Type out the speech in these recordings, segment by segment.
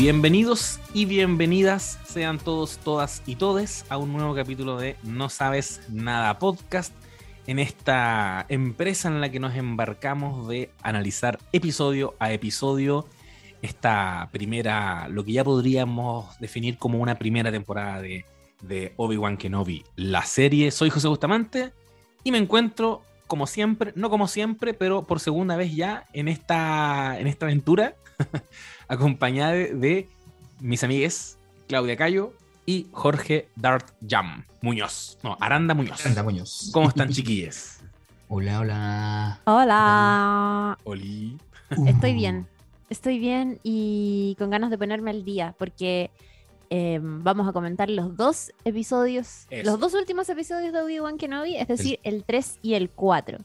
Bienvenidos y bienvenidas sean todos, todas y todes a un nuevo capítulo de No Sabes Nada Podcast, en esta empresa en la que nos embarcamos de analizar episodio a episodio esta primera, lo que ya podríamos definir como una primera temporada de, de Obi-Wan Kenobi, la serie. Soy José Bustamante y me encuentro como siempre, no como siempre, pero por segunda vez ya en esta, en esta aventura, acompañada de, mis amigues Claudia Cayo y Jorge Dart Jam Muñoz. No, Aranda Muñoz. Aranda Muñoz. ¿Cómo están, chiquilles? Hola, hola. Hola. Oli. Estoy bien. Estoy bien y con ganas de ponerme al día porque eh, vamos a comentar los dos episodios, Eso. los dos últimos episodios de Obi-Wan Kenobi, es decir, el 3 y el 4.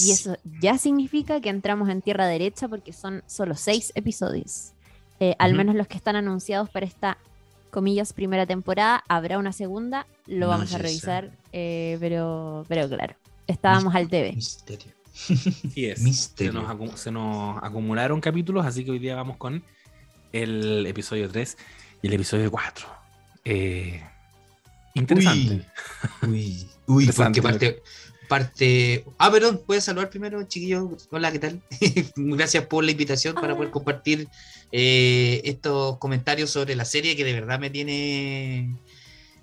Y eso ya significa que entramos en tierra derecha porque son solo seis episodios. Eh, Al menos los que están anunciados para esta, comillas, primera temporada. Habrá una segunda, lo No vamos a revisar, eh, pero, pero claro, estábamos al TV. Misterio. Sí es. Se Misterio. nos, se nos acumularon capítulos, así que hoy día vamos con el episodio 3 y el episodio 4. Eh, interesante. Uy, uy, uy, Interesante. porque parte, parte. Ah, perdón, puedes saludar primero, chiquillo. Hola, ¿qué tal? Gracias por la invitación para poder compartir eh, estos comentarios sobre la serie que de verdad me tiene.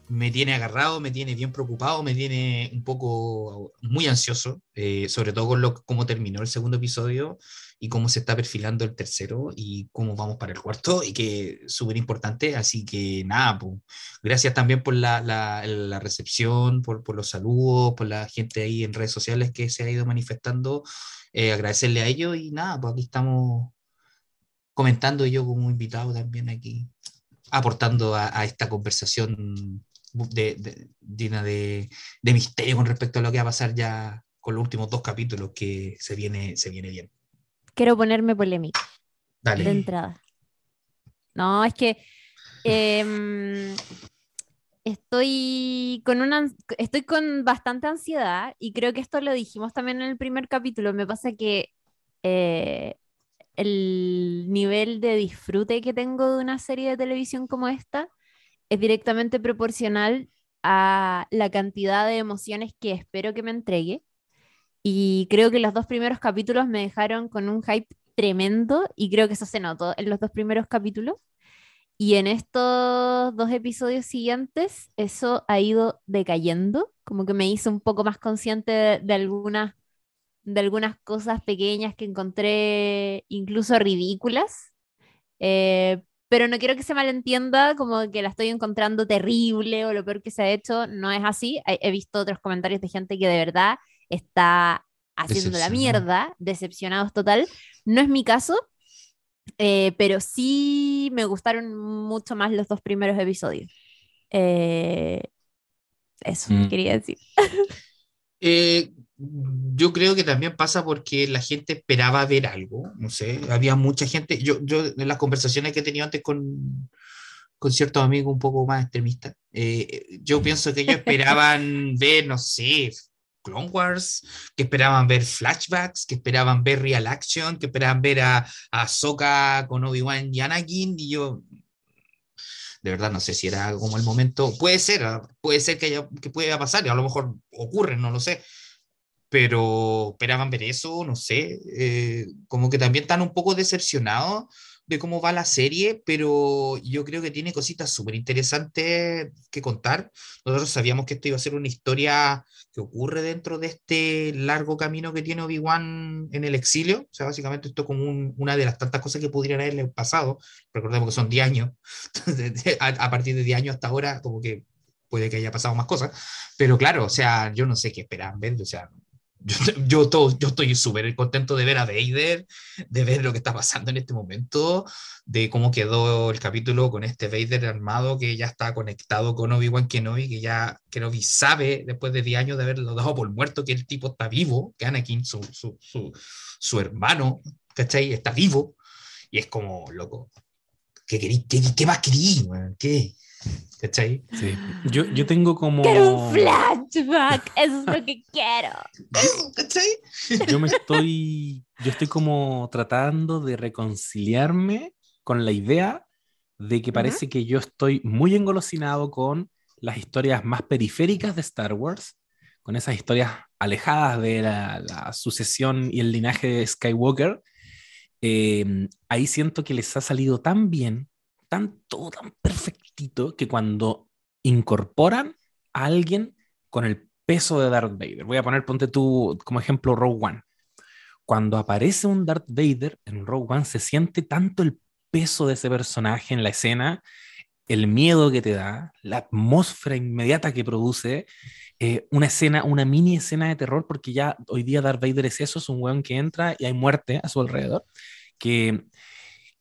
Me tiene agarrado, me tiene bien preocupado, me tiene un poco muy ansioso, eh, sobre todo con lo, cómo terminó el segundo episodio y cómo se está perfilando el tercero y cómo vamos para el cuarto, y que es súper importante. Así que nada, pues, gracias también por la, la- la recepción, por, por los saludos, por la gente ahí en redes sociales que se ha ido manifestando. Eh, agradecerle a ellos y nada, pues aquí estamos comentando yo como invitado también aquí, aportando a, a esta conversación de, de- llena de, de misterio con respecto a lo que va a pasar ya con los últimos dos capítulos que se viene, se viene bien. Quiero ponerme polémica. Dale. de entrada. No, es que em, estoy con una, estoy con bastante ansiedad y creo que esto lo dijimos también en el primer capítulo. Me pasa que eh, el nivel de disfrute que tengo de una serie de televisión como esta es directamente proporcional a la cantidad de emociones que espero que me entregue. Y creo que los dos primeros capítulos me dejaron con un hype tremendo y creo que eso se notó en los dos primeros capítulos. Y en estos dos episodios siguientes eso ha ido decayendo, como que me hizo un poco más consciente de, de algunas, de algunas cosas pequeñas que encontré incluso ridículas. Eh, pero no quiero que se malentienda como que la estoy encontrando terrible o lo peor que se ha hecho, no es así. He, he visto otros comentarios de gente que de verdad está haciendo la mierda, decepcionados total. No es mi caso, eh, pero sí me gustaron mucho más los dos primeros episodios. Eh, eso Mm. quería decir. Eh, yo creo que también pasa porque la gente esperaba ver algo, no sé, había mucha gente, yo, yo en las conversaciones que he tenido antes con, con ciertos amigos un poco más extremistas, eh, yo pienso que ellos esperaban ver, no sé, Clone Wars, que esperaban ver flashbacks, que esperaban ver real action, que esperaban ver a, a Ahsoka con Obi-Wan y Anakin, y yo, de verdad no sé si era como el momento, puede ser, ah, puede ser que, haya, que pueda pasar, y a lo mejor ocurre, no lo sé, pero esperaban ver eso, no sé, eh, como que también están un poco decepcionados de cómo va la serie, pero yo creo que tiene cositas súper interesantes que contar. Nosotros sabíamos que esto iba a ser una historia que ocurre dentro de este largo camino que tiene Obi-Wan en el exilio, o sea, básicamente esto es como un- una de las tantas cosas que pudieran haberle pasado, recordemos que son 10 años, a, partir de 10 años hasta ahora, como que puede que haya pasado más cosas, pero claro, o sea, yo no sé qué esperaban ver, o sea, yo, yo, yo estoy súper contento de ver a Vader, de ver lo que está pasando en este momento, de cómo quedó el capítulo con este Vader armado que ya está conectado con Obi-Wan Kenobi, que ya Kenobi sabe, después de 10 años de haberlo dado por muerto, que el tipo está vivo, que Anakin, su, su, su, su hermano, ¿cachai? Está vivo, y es como, loco, ¿qué, querí, qué, qué más querí, weón? ¿Qué? ¿Cachai? Sí. Yo, yo tengo como. Quiero un flashback, eso es lo que quiero. ¿Cachai? Yo me estoy. Yo estoy como tratando de reconciliarme con la idea de que parece que yo estoy muy engolosinado con las historias más periféricas de Star Wars, con esas historias alejadas de la, sucesión y el linaje de Skywalker. Eh, ahí siento que les ha salido tan bien, tan todo tan perfectito, que cuando incorporan a alguien con el peso de Darth Vader, voy a poner, ponte tú como ejemplo Rogue One. Cuando aparece un Darth Vader en Rogue One, se siente tanto el peso de ese personaje en la escena el miedo que te da, la atmósfera inmediata que produce, eh, una escena, una mini escena de terror, porque ya hoy día Darth Vader es eso, es un weón que entra y hay muerte a su alrededor, que,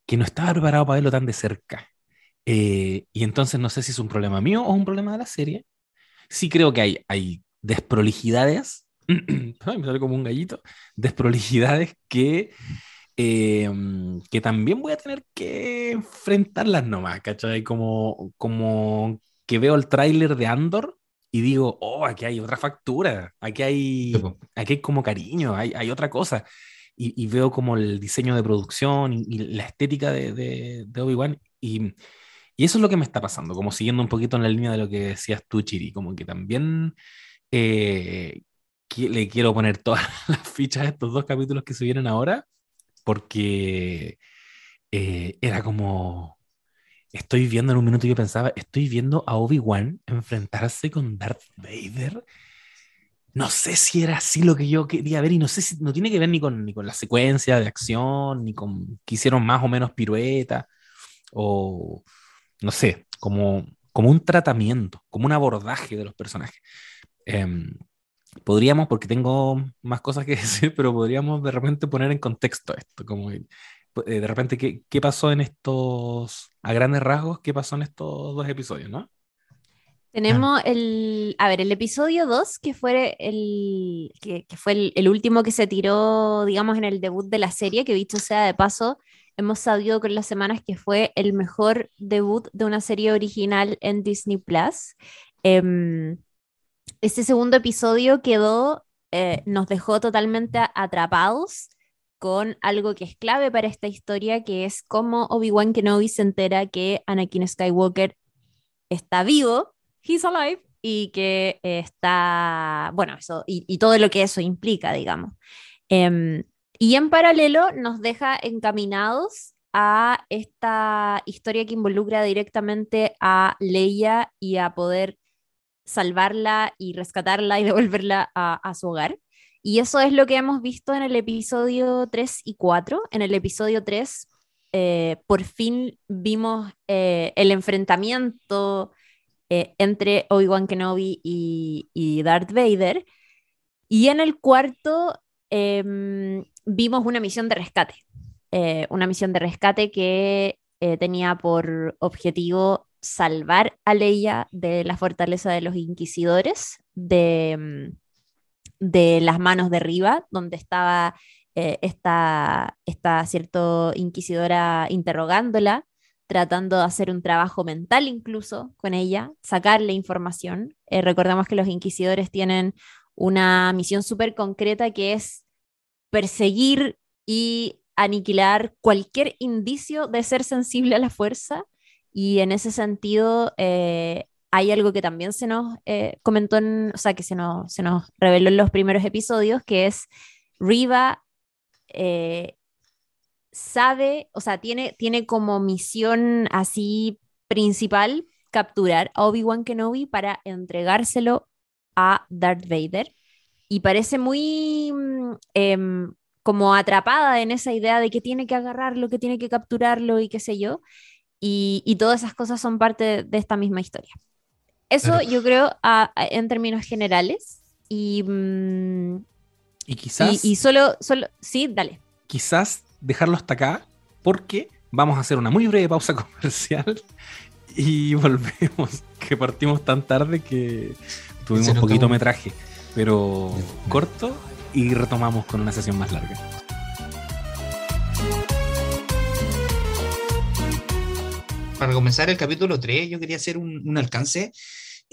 que no estaba preparado para verlo tan de cerca. Eh, y entonces no sé si es un problema mío o un problema de la serie. Sí creo que hay, hay desprolijidades, me sale como un gallito, desprolijidades que Em, que también voy a tener que enfrentarlas nomás, ¿cachai? Como, como que veo el tráiler de Andor y digo, oh, aquí hay otra factura, aquí hay, aquí hay como cariño, hay, hay otra cosa. Y, y, veo como el diseño de producción y, la estética de, de, de Obi-Wan. Y, y, eso es lo que me está pasando, como siguiendo un poquito en la línea de lo que decías tú, Chiri, como que también eh, le quiero poner todas las fichas a estos dos capítulos que se vienen ahora porque eh, era como, estoy viendo en un minuto yo pensaba, estoy viendo a Obi-Wan enfrentarse con Darth Vader. No sé si era así lo que yo quería ver y no sé si no tiene que ver ni con, ni con la secuencia de acción, ni con que hicieron más o menos pirueta, o no sé, como, como un tratamiento, como un abordaje de los personajes. Em, podríamos, porque tengo más cosas que decir, pero podríamos de repente poner en contexto esto, como eh, de repente ¿qué, qué pasó en estos, a grandes rasgos, qué pasó en estos dos episodios, ¿no? Tenemos el, a ver, el episodio 2, que fue, el, que, fue el, el, último que se tiró, digamos, en el debut de la serie, que dicho sea de paso, hemos sabido con las semanas que fue el mejor debut de una serie original en Disney Plus. Eh, este segundo episodio quedó, eh, nos dejó totalmente atrapados con algo que es clave para esta historia, que es cómo Obi-Wan Kenobi se entera que Anakin Skywalker está vivo, he's alive, y que está, bueno, eso, y, todo lo que eso implica, digamos. Em, y en paralelo nos deja encaminados a esta historia que involucra directamente a Leia y a poder salvarla y rescatarla y devolverla a, su hogar. Y eso es lo que hemos visto en el episodio 3 y 4. En el episodio 3, eh, por fin vimos eh, el enfrentamiento eh, entre Obi-Wan Kenobi y, y, Darth Vader. Y en el cuarto em, vimos una misión de rescate. una misión de rescate que tenía por objetivo salvar a Leia de la fortaleza de los inquisidores, de, mm, de las manos de arriba, donde estaba eh, esta, esta cierto inquisidora interrogándola, tratando de hacer un trabajo mental incluso con ella, sacarle información. Eh, recordemos que los inquisidores tienen una misión súper concreta que es perseguir y aniquilar cualquier indicio de ser sensible a la fuerza y en ese sentido, eh, hay algo que también se nos eh, comentó, o sea, que se nos, se nos reveló en los primeros episodios, que es Riva eh, sabe, o sea, tiene, tiene como misión así principal capturar a Obi-Wan Kenobi para entregárselo a Darth Vader. Y parece muy mm, em, como atrapada en esa idea de que tiene que agarrarlo, que tiene que capturarlo y qué sé yo. Y, todas esas cosas son parte de, esta misma historia. Eso yo creo en términos generales. Y, mm, y quizás... Y, solo, solo... Sí, dale. Quizás dejarlo hasta acá porque vamos a hacer una muy breve pausa comercial y volvemos, que partimos tan tarde que tuvimos poquito metraje, pero corto y retomamos con una sesión más larga. para comenzar el capítulo 3, yo quería hacer un, alcance.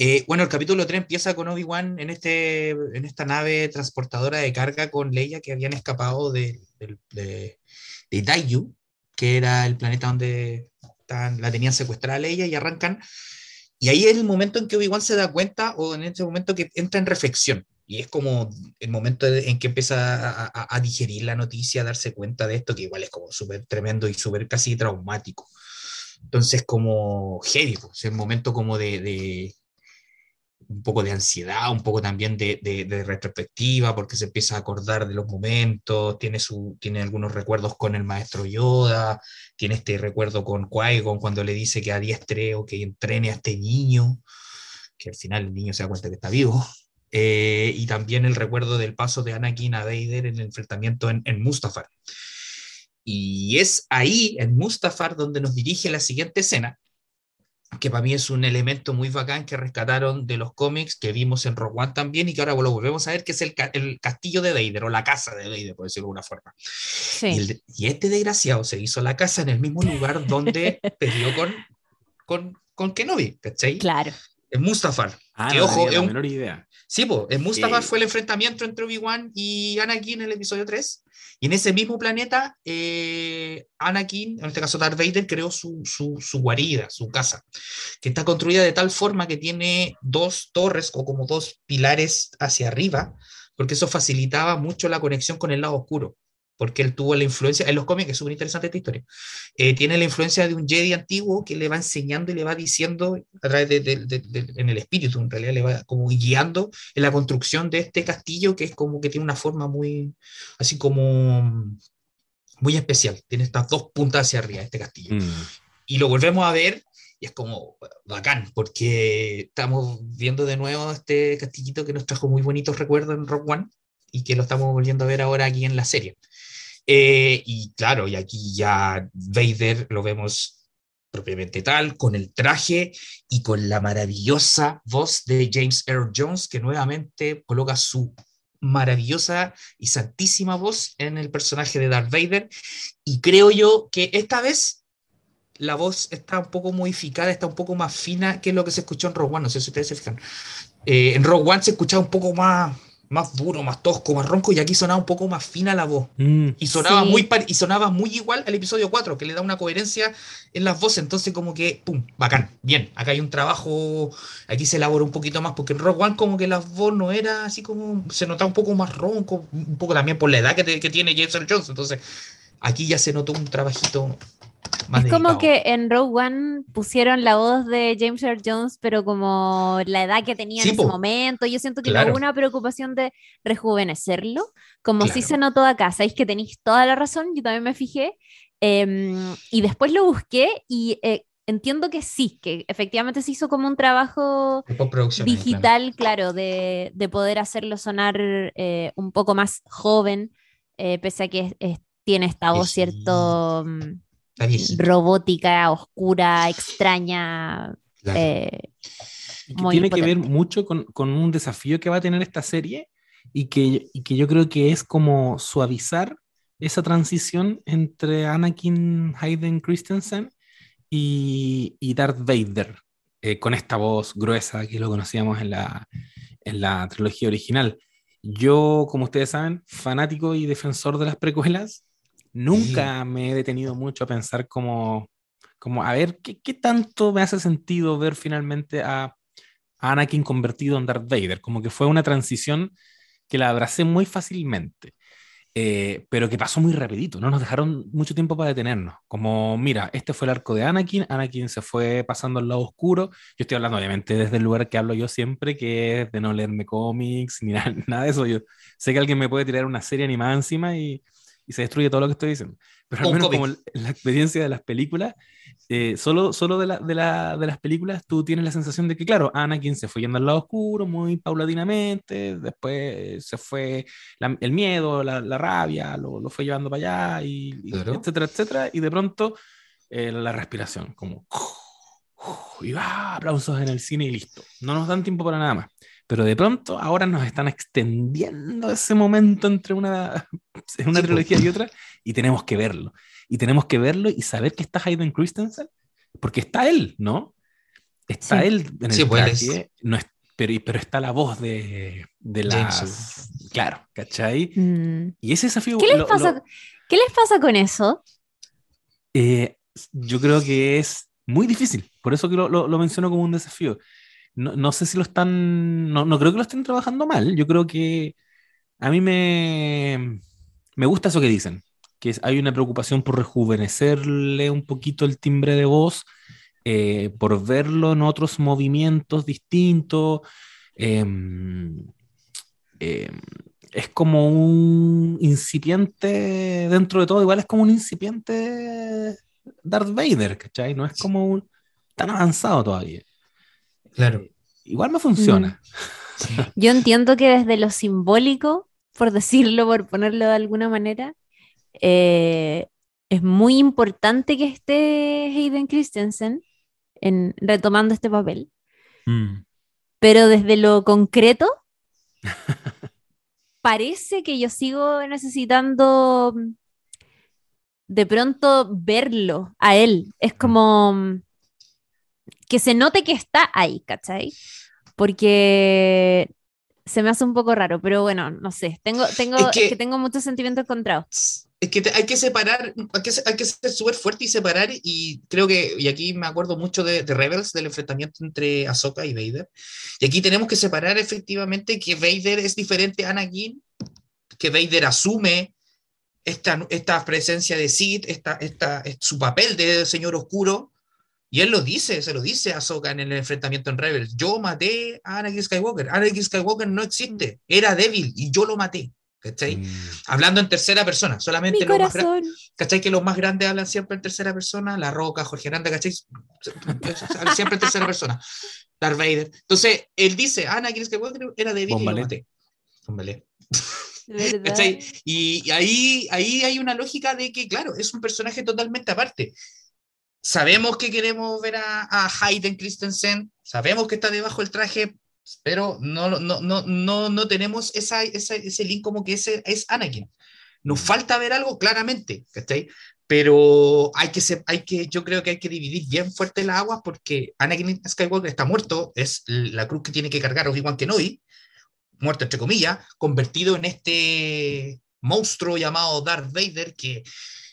Eh, bueno, el capítulo 3 empieza con Obi-Wan en, este, en esta nave transportadora de carga con Leia que habían escapado de, de, de, que era el planeta donde la tenían secuestrada a ella y arrancan. Y ahí es el momento en que Obi-Wan se da cuenta o en ese momento que entra en reflexión. Y es como el momento en que empieza a, a digerir la noticia, a darse cuenta de esto, que igual es como súper tremendo y súper casi traumático. Entonces, como heavy, pues, es el momento como de, de, un poco de ansiedad, un poco también de, de, retrospectiva, porque se empieza a acordar de los momentos, tiene, su, tiene algunos recuerdos con el maestro Yoda, tiene este recuerdo con Qui-Gon cuando le dice que adiestre o que entrene a este niño, que al final el niño se da cuenta que está vivo. Eh, y también el recuerdo del paso de Anakin a Vader en el enfrentamiento en, en Mustafar. Y es ahí, en Mustafar, donde nos dirige la siguiente escena, que para mí es un elemento muy bacán que rescataron de los cómics que vimos en Rogue One también y que ahora lo volvemos a ver, que es el, el castillo de Vader o la casa de Vader, por decirlo de alguna forma. Sí. Y, este desgraciado se hizo la casa en el mismo lugar donde peleó con, con, con Kenobi, ¿cachai? Claro. En Mustafar. Ah, que, ojo, es menor idea. Sí, pues, en Mustafar fue el enfrentamiento entre Obi-Wan y Anakin en el episodio 3. Y en ese mismo planeta, eh, Anakin, en este caso Darth Vader, creó su, su, su, guarida, su casa, que está construida de tal forma que tiene dos torres o como dos pilares hacia arriba, porque eso facilitaba mucho la conexión con el lado oscuro porque él tuvo la influencia, en los cómics es súper interesante esta historia, eh, tiene la influencia de un Jedi antiguo que le va enseñando y le va diciendo a través de, de, en el espíritu, en realidad le va como guiando en la construcción de este castillo que es como que tiene una forma muy, así como muy especial, tiene estas dos puntas hacia arriba este castillo. Mm. Y lo volvemos a ver y es como bacán, porque estamos viendo de nuevo este castillito que nos trajo muy bonitos recuerdos en Rock One y que lo estamos volviendo a ver ahora aquí en la serie. Eh, y claro, y aquí ya Vader lo vemos propiamente tal, con el traje y con la maravillosa voz de James Earl Jones, que nuevamente coloca su maravillosa y santísima voz en el personaje de Darth Vader. Y creo yo que esta vez la voz está un poco modificada, está un poco más fina que lo que se escuchó en Rogue One. No sé si ustedes se fijan. Eh, en Rogue One se escuchaba un poco más, más duro, más tosco, más ronco, y aquí sonaba un poco más fina la voz. Mm. y, sonaba muy y sonaba muy igual al episodio 4, que le da una coherencia en las voces. Entonces, como que, pum, bacán, bien. Acá hay un trabajo, aquí se elabora un poquito más, porque en Rock One, como que la voz no era así como, se notaba un poco más ronco, un poco también por la edad que, que tiene James Earl Jones. Entonces, aquí ya se notó un trabajito es como que en Rogue One pusieron la voz de James Earl Jones, pero como la edad que tenía en ese momento. Yo siento que no hubo una preocupación de rejuvenecerlo, como si se notó acá. Sabéis que tenéis toda la razón, yo también me fijé. Em, y después lo busqué y eh, entiendo que sí, que efectivamente se hizo como un trabajo digital, claro, de, de, poder hacerlo sonar eh, un poco más joven, eh, pese a que tiene esta voz, cierto robótica, oscura, extraña. Eh, que tiene que ver mucho con, con, un desafío que va a tener esta serie y que, y que yo creo que es como suavizar esa transición entre Anakin Hayden Christensen y, y Darth Vader, eh, con esta voz gruesa que lo conocíamos en la, en la trilogía original. Yo, como ustedes saben, fanático y defensor de las precuelas, Nunca me he detenido mucho a pensar como, como a ver, ¿qué, ¿qué, tanto me hace sentido ver finalmente a, Anakin convertido en Darth Vader? Como que fue una transición que la abracé muy fácilmente. Eh, pero que pasó muy rapidito, no nos dejaron mucho tiempo para detenernos. Como, mira, este fue el arco de Anakin, Anakin se fue pasando al lado oscuro. Yo estoy hablando, obviamente, desde el lugar que hablo yo siempre, que es de no leerme cómics ni nada, nada de eso. Yo sé que alguien me puede tirar una serie animada encima y, y se destruye todo lo que estoy diciendo. Pero al menos como la experiencia de las películas, eh, solo, solo de, la, de, la, de, las películas tú tienes la sensación de que, claro, Anakin se fue yendo al lado oscuro muy paulatinamente, después se fue el miedo, la, la rabia, lo, lo, fue llevando para allá, y, etcétera, etcétera, y de pronto eh, la respiración, como... Y va, aplausos en el cine y listo. No nos dan tiempo para nada más. Pero de pronto ahora nos están extendiendo ese momento entre una, una trilogía y otra y tenemos que verlo. Y tenemos que verlo y saber que está Hayden Christensen, porque está él, ¿no? Está él en el pues, traje, no es, pero, pero está la voz de, de las... Claro, ¿cachai? Mm. Y ese desafío... ¿Qué les, pasa, ¿Qué les pasa con eso? Eh, yo creo que es muy difícil. Por eso que lo, lo, menciono como un desafío. No, no, sé si lo están, no, no creo que lo estén trabajando mal. Yo creo que a mí me, me gusta eso que dicen, que hay una preocupación por rejuvenecerle un poquito el timbre de voz, eh, por verlo en otros movimientos distintos. Em, em, es como un incipiente, dentro de todo, igual es como un incipiente Darth Vader, ¿cachai? No es como tan avanzado todavía. Claro. Eh, igual me funciona. Mm. Yo entiendo que desde lo simbólico por decirlo, por ponerlo de alguna manera, eh, es muy importante que esté Hayden Christensen en, retomando este papel. Mm. Pero desde lo concreto, parece que yo sigo necesitando de pronto verlo a él. Es como que se note que está ahí, ¿cachai? Porque se me hace un poco raro, pero bueno, no sé. Tengo, tengo, es que, tengo muchos sentimientos encontrados. Es que hay que separar, hay que, hay que ser súper fuerte y separar, y creo que, y aquí me acuerdo mucho de, Rebels, del enfrentamiento entre Ahsoka y Vader, y aquí tenemos que separar efectivamente que Vader es diferente a Anakin, que Vader asume esta, esta presencia de Sith, esta, esta, su papel de señor oscuro, y él lo dice, se lo dice a Soka en el enfrentamiento en Rebels. Yo maté a Anakin Skywalker. Anakin Skywalker no existe. Era débil y yo lo maté. ¿Cachai? Mm. Hablando en tercera persona. Solamente los más grandes. ¿Cachai? Que los más grandes hablan siempre en tercera persona. La Roca, Jorge Aranda, ¿cachai? siempre en tercera persona. Darth Vader. Entonces, él dice, Anakin Skywalker era débil y lo maté. Y, y ahí, ahí hay una lógica de que, claro, es un personaje totalmente aparte sabemos que queremos ver a, a Hayden Christensen, sabemos que está debajo del traje, pero no, no, no, no, no tenemos esa, ese link como que ese es Anakin. Nos falta ver algo claramente, ¿cachai? Pero hay que, ser, hay que, yo creo que hay que dividir bien fuerte las aguas porque Anakin Skywalker está muerto, es la cruz que tiene que cargar Obi-Wan Kenobi, muerto entre comillas, convertido en este monstruo llamado Darth Vader que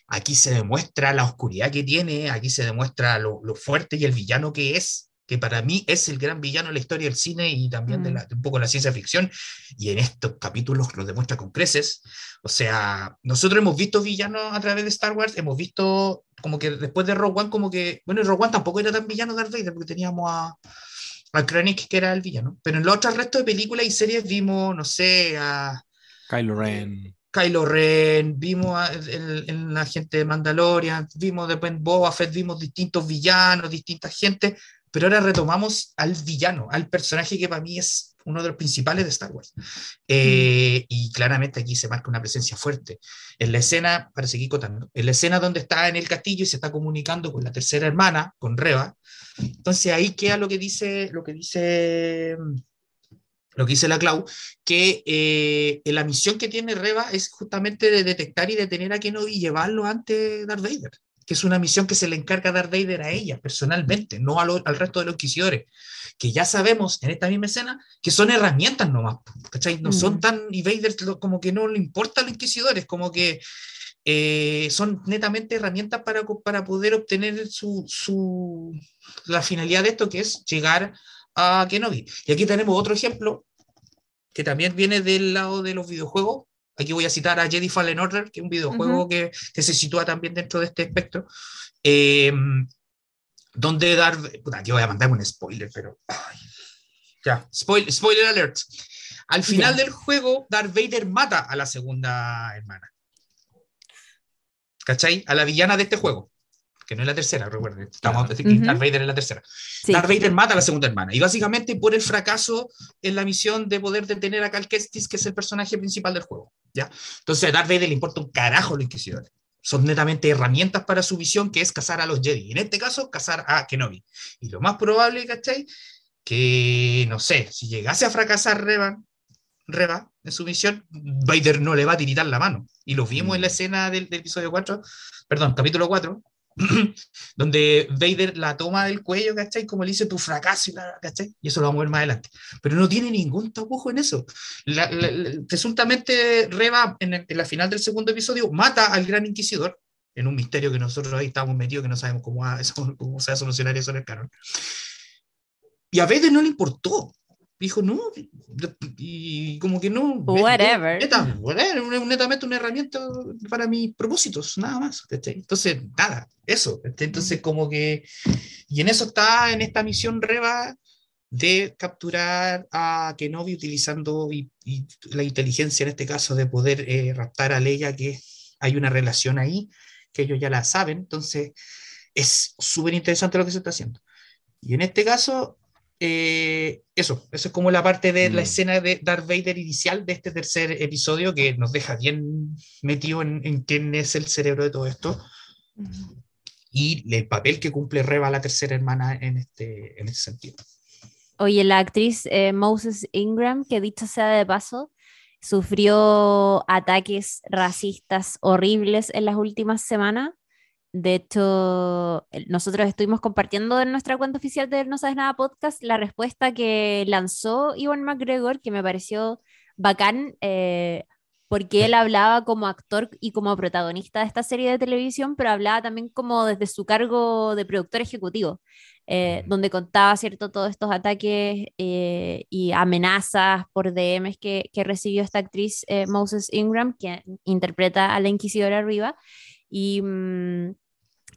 aquí se demuestra la oscuridad que tiene, aquí se demuestra lo, fuerte y el villano que es, que para mí es el gran villano de la historia del cine y también de, mm. un poco la ciencia ficción, y en estos capítulos lo demuestra con creces. O sea, nosotros hemos visto villanos a través de Star Wars, hemos visto como que después de Rogue One, como que, bueno, Rogue One tampoco era tan villano Darth Vader, porque teníamos a, a Krennic, que era el villano, pero en los otros restos de películas y series vimos, no sé, a... Kylo Ren. Kylo Ren, vimos en, la gente de Mandalorian, vimos después en Boba Fett, vimos distintos villanos, distintas gente, pero ahora retomamos al villano, al personaje que para mí es uno de los principales de Star Wars. Eh, y claramente aquí se marca una presencia fuerte. En la escena, para seguir contando, en la escena donde está en el castillo y se está comunicando con la tercera hermana, con Reba, entonces ahí queda lo que dice, lo que dice lo que dice la Clau, que eh, la misión que tiene Reba es justamente de detectar y detener a Kenobi y llevarlo ante Darth Vader, que es una misión que se le encarga Darth Vader a ella personalmente, no al resto de los inquisidores, que ya sabemos en esta misma escena que son herramientas nomás, ¿cachai? No son mm. tan, y Vader como que no le importa a los inquisidores, como que eh, son netamente herramientas para, para poder obtener su, su, la finalidad de esto, que es llegar a Kenobi. Y aquí tenemos otro ejemplo que también viene del lado de los videojuegos. Aquí voy a citar a Jedi Fallen Order, que es un videojuego que, que, se sitúa también dentro de este espectro. Eh, donde dar. aquí voy a mandarme un spoiler, pero. ya, spoiler, spoiler alert. Al final del juego, Darth Vader mata a la segunda hermana. ¿Cachai? A la villana de este juego que no es la tercera, recuerden. Estamos a decir que Darth Vader es la tercera. Darth Vader mata a la segunda hermana. Y básicamente por el fracaso en la misión de poder detener a Cal Kestis, que es el personaje principal del juego. ¿ya? Entonces a Darth Vader le importa un carajo los inquisidores. Son netamente herramientas para su visión, que es cazar a los Jedi. En este caso, cazar a Kenobi. Y lo más probable, ¿cachai? Que, no sé, si llegase a fracasar Revan, Reba en su misión, Vader no le va a tiritar la mano. Y lo vimos en la mm. escena del, del episodio 4, perdón, capítulo 4, donde Vader la toma del cuello, ¿cachai? Como le dice tu fracaso, ¿cachai? Y eso lo vamos a ver más adelante. Pero no tiene ningún tapujo en eso. presuntamente Reba, en, la final del segundo episodio, mata al gran inquisidor, en un misterio que nosotros ahí estamos metidos, que no sabemos cómo, cómo se va a solucionar eso en el canon. Y a Vader no le importó. Dijo, no, y como que no. Whatever. Neta, whatever, netamente una herramienta para mis propósitos, nada más. Entonces, nada, eso. Entonces, como que. Y en eso está en esta misión Reba de capturar a Kenobi utilizando y, la inteligencia en este caso de poder eh, raptar a Leia, que hay una relación ahí, que ellos ya la saben. Entonces, es súper interesante lo que se está haciendo. Y en este caso, eh, eso, eso es como la parte de la mm. escena de Darth Vader inicial de este tercer episodio que nos deja bien metido en, quién es el cerebro de todo esto y el papel que cumple Reba, la tercera hermana, en este, en este sentido. Oye, la actriz eh, Moses Ingram, que dicho sea de paso, sufrió ataques racistas horribles en las últimas semanas de hecho, nosotros estuvimos compartiendo en nuestra cuenta oficial de No Sabes Nada Podcast la respuesta que lanzó Iwan McGregor, que me pareció bacán, eh, porque él hablaba como actor y como protagonista de esta serie de televisión, pero hablaba también como desde su cargo de productor ejecutivo, eh, donde contaba, ¿cierto?, todos estos ataques eh, y amenazas por DMs que, que recibió esta actriz Moses Ingram, que interpreta a la inquisidora arriba. Y, mm,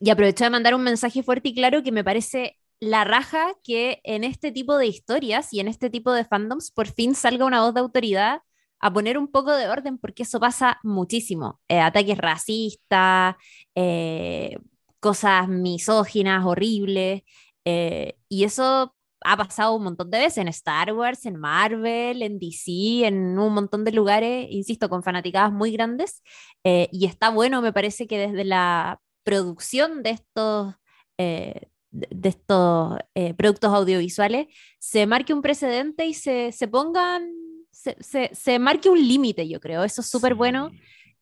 y aprovecho de mandar un mensaje fuerte y claro que me parece la raja que en este tipo de historias y en este tipo de fandoms por fin salga una voz de autoridad a poner un poco de orden, porque eso pasa muchísimo. Eh, ataques racistas, eh, cosas misóginas, horribles, eh, y eso ha pasado un montón de veces en Star Wars, en Marvel, en DC, en un montón de lugares, insisto, con fanaticadas muy grandes, y está bueno, me parece que desde la producción de estos, eh, de estos eh, productos audiovisuales se marque un precedente y se, se pongan, se, se, marque un límite, yo creo. Eso es súper bueno.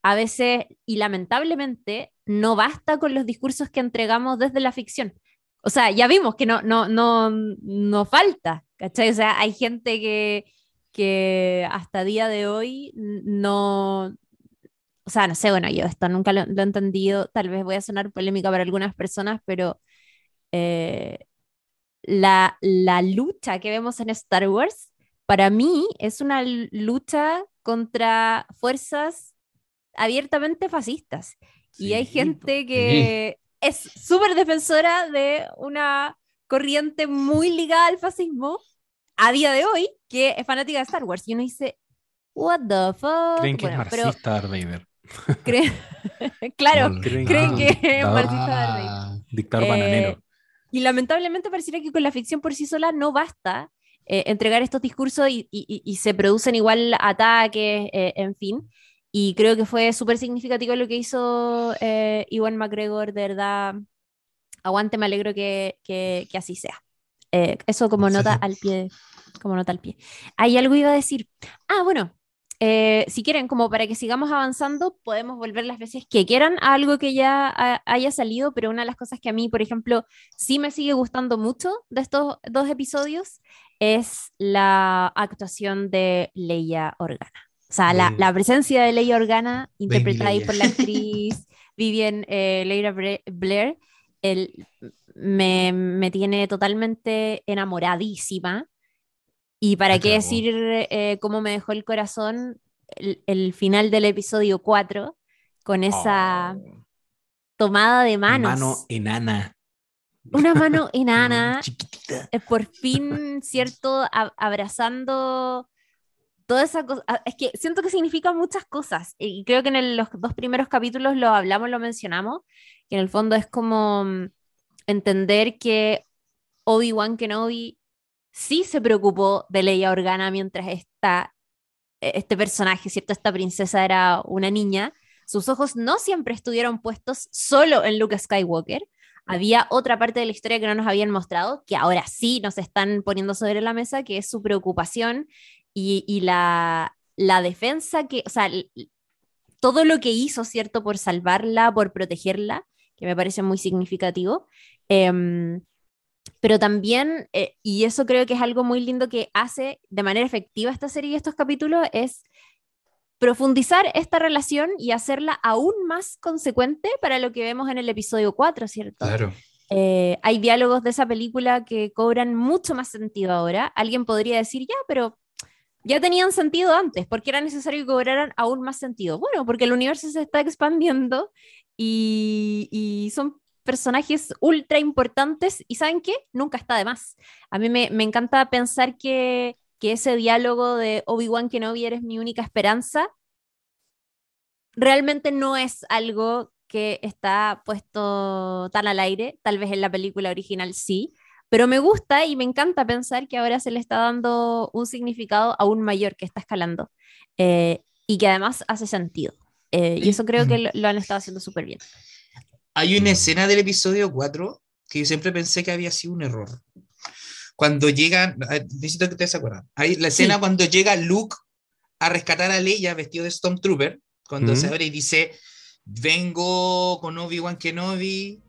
A veces, y lamentablemente, no basta con los discursos que entregamos desde la ficción. O sea, ya vimos que no, no, no, no falta, ¿cachai? O sea, hay gente que, que hasta día de hoy no, o sea, no sé, bueno, yo esto nunca lo, he entendido, tal vez voy a sonar polémica para algunas personas, pero eh, la, la, lucha que vemos en Star Wars, para mí es una lucha contra fuerzas abiertamente fascistas. y hay gente que es súper defensora de una corriente muy ligada al fascismo a día de hoy, que es fanática de Star Wars. Y uno dice, what the fuck. Creen que es marxista Darth Vader. claro, creen que es marxista Dictador eh, bananero. Y lamentablemente pareciera que con la ficción por sí sola no basta eh, entregar estos discursos y, se producen igual ataques, eh, en fin. Y creo que fue súper significativo lo que hizo Iwan McGregor, de verdad. Aguante, me alegro que, que, así sea. eso como nota al pie, como nota al pie. Hay algo iba a decir. Ah, bueno, eh, si quieren, como para que sigamos avanzando, podemos volver las veces que quieran a algo que ya haya salido, pero una de las cosas que a mí, por ejemplo, sí me sigue gustando mucho de estos dos episodios es la actuación de Leia Organa. O sea, la, la, presencia de Leia Organa, interpretada ahí por la actriz Vivian eh, Leira Blair, me, me tiene totalmente enamoradísima. Y para qué decir eh, cómo me dejó el corazón el, final del episodio 4 con esa oh. tomada de manos. Mano enana. Una mano enana. Chiquitita. Eh, por fin, ¿cierto? abrazando toda esa cosa. Ah, es que siento que significa muchas cosas. Y creo que en los dos primeros capítulos lo hablamos, lo mencionamos. Que en el fondo es como mm, entender que Obi-Wan Kenobi sí se preocupó de Leia Organa mientras esta, e, este personaje, ¿cierto? Esta princesa era una niña. Sus ojos no siempre estuvieron puestos solo en Luke Skywalker. Había otra parte de la historia que no nos habían mostrado, que ahora sí nos están poniendo sobre la mesa, que es su preocupación y, la, defensa que, o sea, todo lo que hizo, ¿cierto? Por salvarla, por protegerla, que me parece muy significativo. Em, pero también, eh, y eso creo que es algo muy lindo que hace de manera efectiva esta serie y estos capítulos, es profundizar esta relación y hacerla aún más consecuente para lo que vemos en el episodio 4, ¿cierto? Claro. Eh, hay diálogos de esa película que cobran mucho más sentido ahora. Alguien podría decir, ya, pero ya tenían sentido antes, ¿por qué era necesario que cobraran aún más sentido? Bueno, porque el universo se está expandiendo y, son personajes ultra importantes y ¿saben qué? Nunca está de más. A mí me, encanta pensar que, que ese diálogo de Obi-Wan Kenobi eres mi única esperanza realmente no es algo que está puesto tan al aire, tal vez en la película original sí, pero me gusta y me encanta pensar que ahora se le está dando un significado aún mayor que está escalando eh, y que además hace sentido. Eh, y eso creo que lo, lo han estado haciendo súper bien. Hay una escena del episodio 4 que yo siempre pensé que había sido un error. Cuando llegan, eh, necesito que ustedes se acuerdan, hay la escena Sí. cuando llega Luke a rescatar a Leia vestido de Stormtrooper, cuando se abre y dice, vengo con Obi-Wan Kenobi,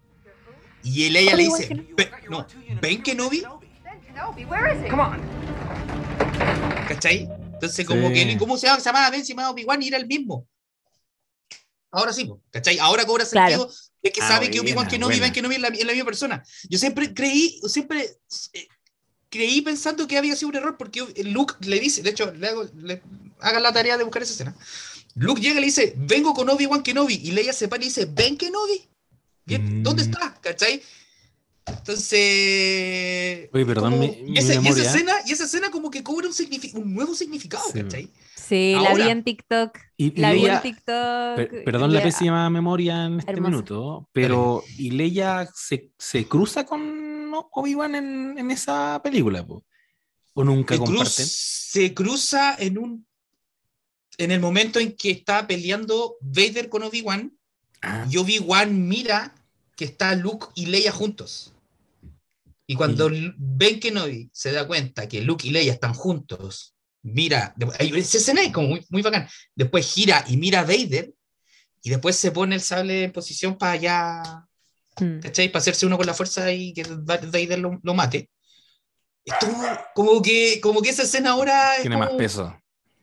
y el Leia le dice, Kenobi. "Ve- no, ¿ven Kenobi? ¿Cachai? Entonces, como Sí. que, ¿cómo se llama? Se llamaba Ben, se llamaba Obi-Wan y era el mismo. Ahora sí, ¿cachai? Ahora cobra Claro. sentido. Es que Ah, sabe que Obi-Wan Kenobi y. Ben Kenobi es la, es la misma persona. Yo siempre creí, siempre eh, creí pensando que había sido un error porque Luke le dice, de hecho, le hago, le, hagan la tarea de buscar esa escena. Luke llega y le dice, vengo con Obi-Wan Kenobi. Y Leia se para y dice, ¿ven Kenobi? Bien, ¿Dónde Mm. está? ¿Cachai? Entonces. Oye, perdón, como- mi- y, mi esa, y esa escena, y esa escena como que cobra un, nuevo significado, Sí. ¿cachai? Sí, la vi en TikTok. Y, y La vi en TikTok. per- perdón la pésima memoria en este Hermosa. minuto, pero ¿y Leia se, se cruza con Obi-Wan en, en esa película? po? ¿O nunca Se, cruz- comparten? se cruza en un. En el momento en que está peleando Vader con Obi-Wan, Ah, y Obi-Wan mira que está Luke y Leia juntos. Y cuando L- Ben Kenobi se da cuenta que Luke y Leia están juntos, mira, esa escena es como muy, muy bacán. Después gira y mira a Vader, y después se pone el sable en posición para allá, Mm. ¿cachai? Para hacerse uno con la fuerza y que Va- Vader lo, lo mate. Estuvo como que, como que esa escena ahora es tiene más peso.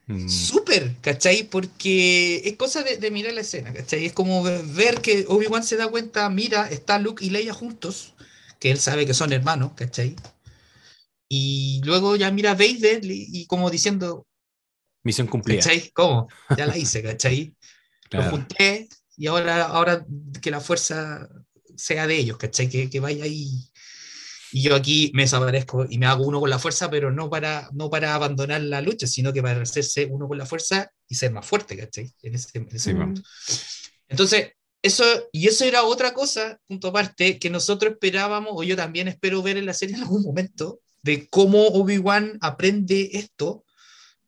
Mm. Súper, ¿cachai? Porque es cosa de, de mirar la escena, ¿cachai? Es como ve- ver que Obi-Wan se da cuenta, mira, está Luke y Leia juntos, que él sabe que son hermanos, ¿cachai? Y luego ya mira a Vader y, y como diciendo, Misión cumplida. ¿cachai? ¿Cómo? Ya la hice, ¿cachai? Lo claro. junté y ahora, ahora que la fuerza sea de ellos, ¿cachai? Que, que vaya ahí. Y yo aquí me desaparezco y me hago uno con la fuerza, pero no para, no para abandonar la lucha, sino que para hacerse uno con la fuerza y ser más fuerte, ¿cachai? En ese, en ese Sí, momento. Entonces, eso, y eso era otra cosa, punto aparte, que nosotros esperábamos, o yo también espero ver en la serie en algún momento, de cómo Obi-Wan aprende esto,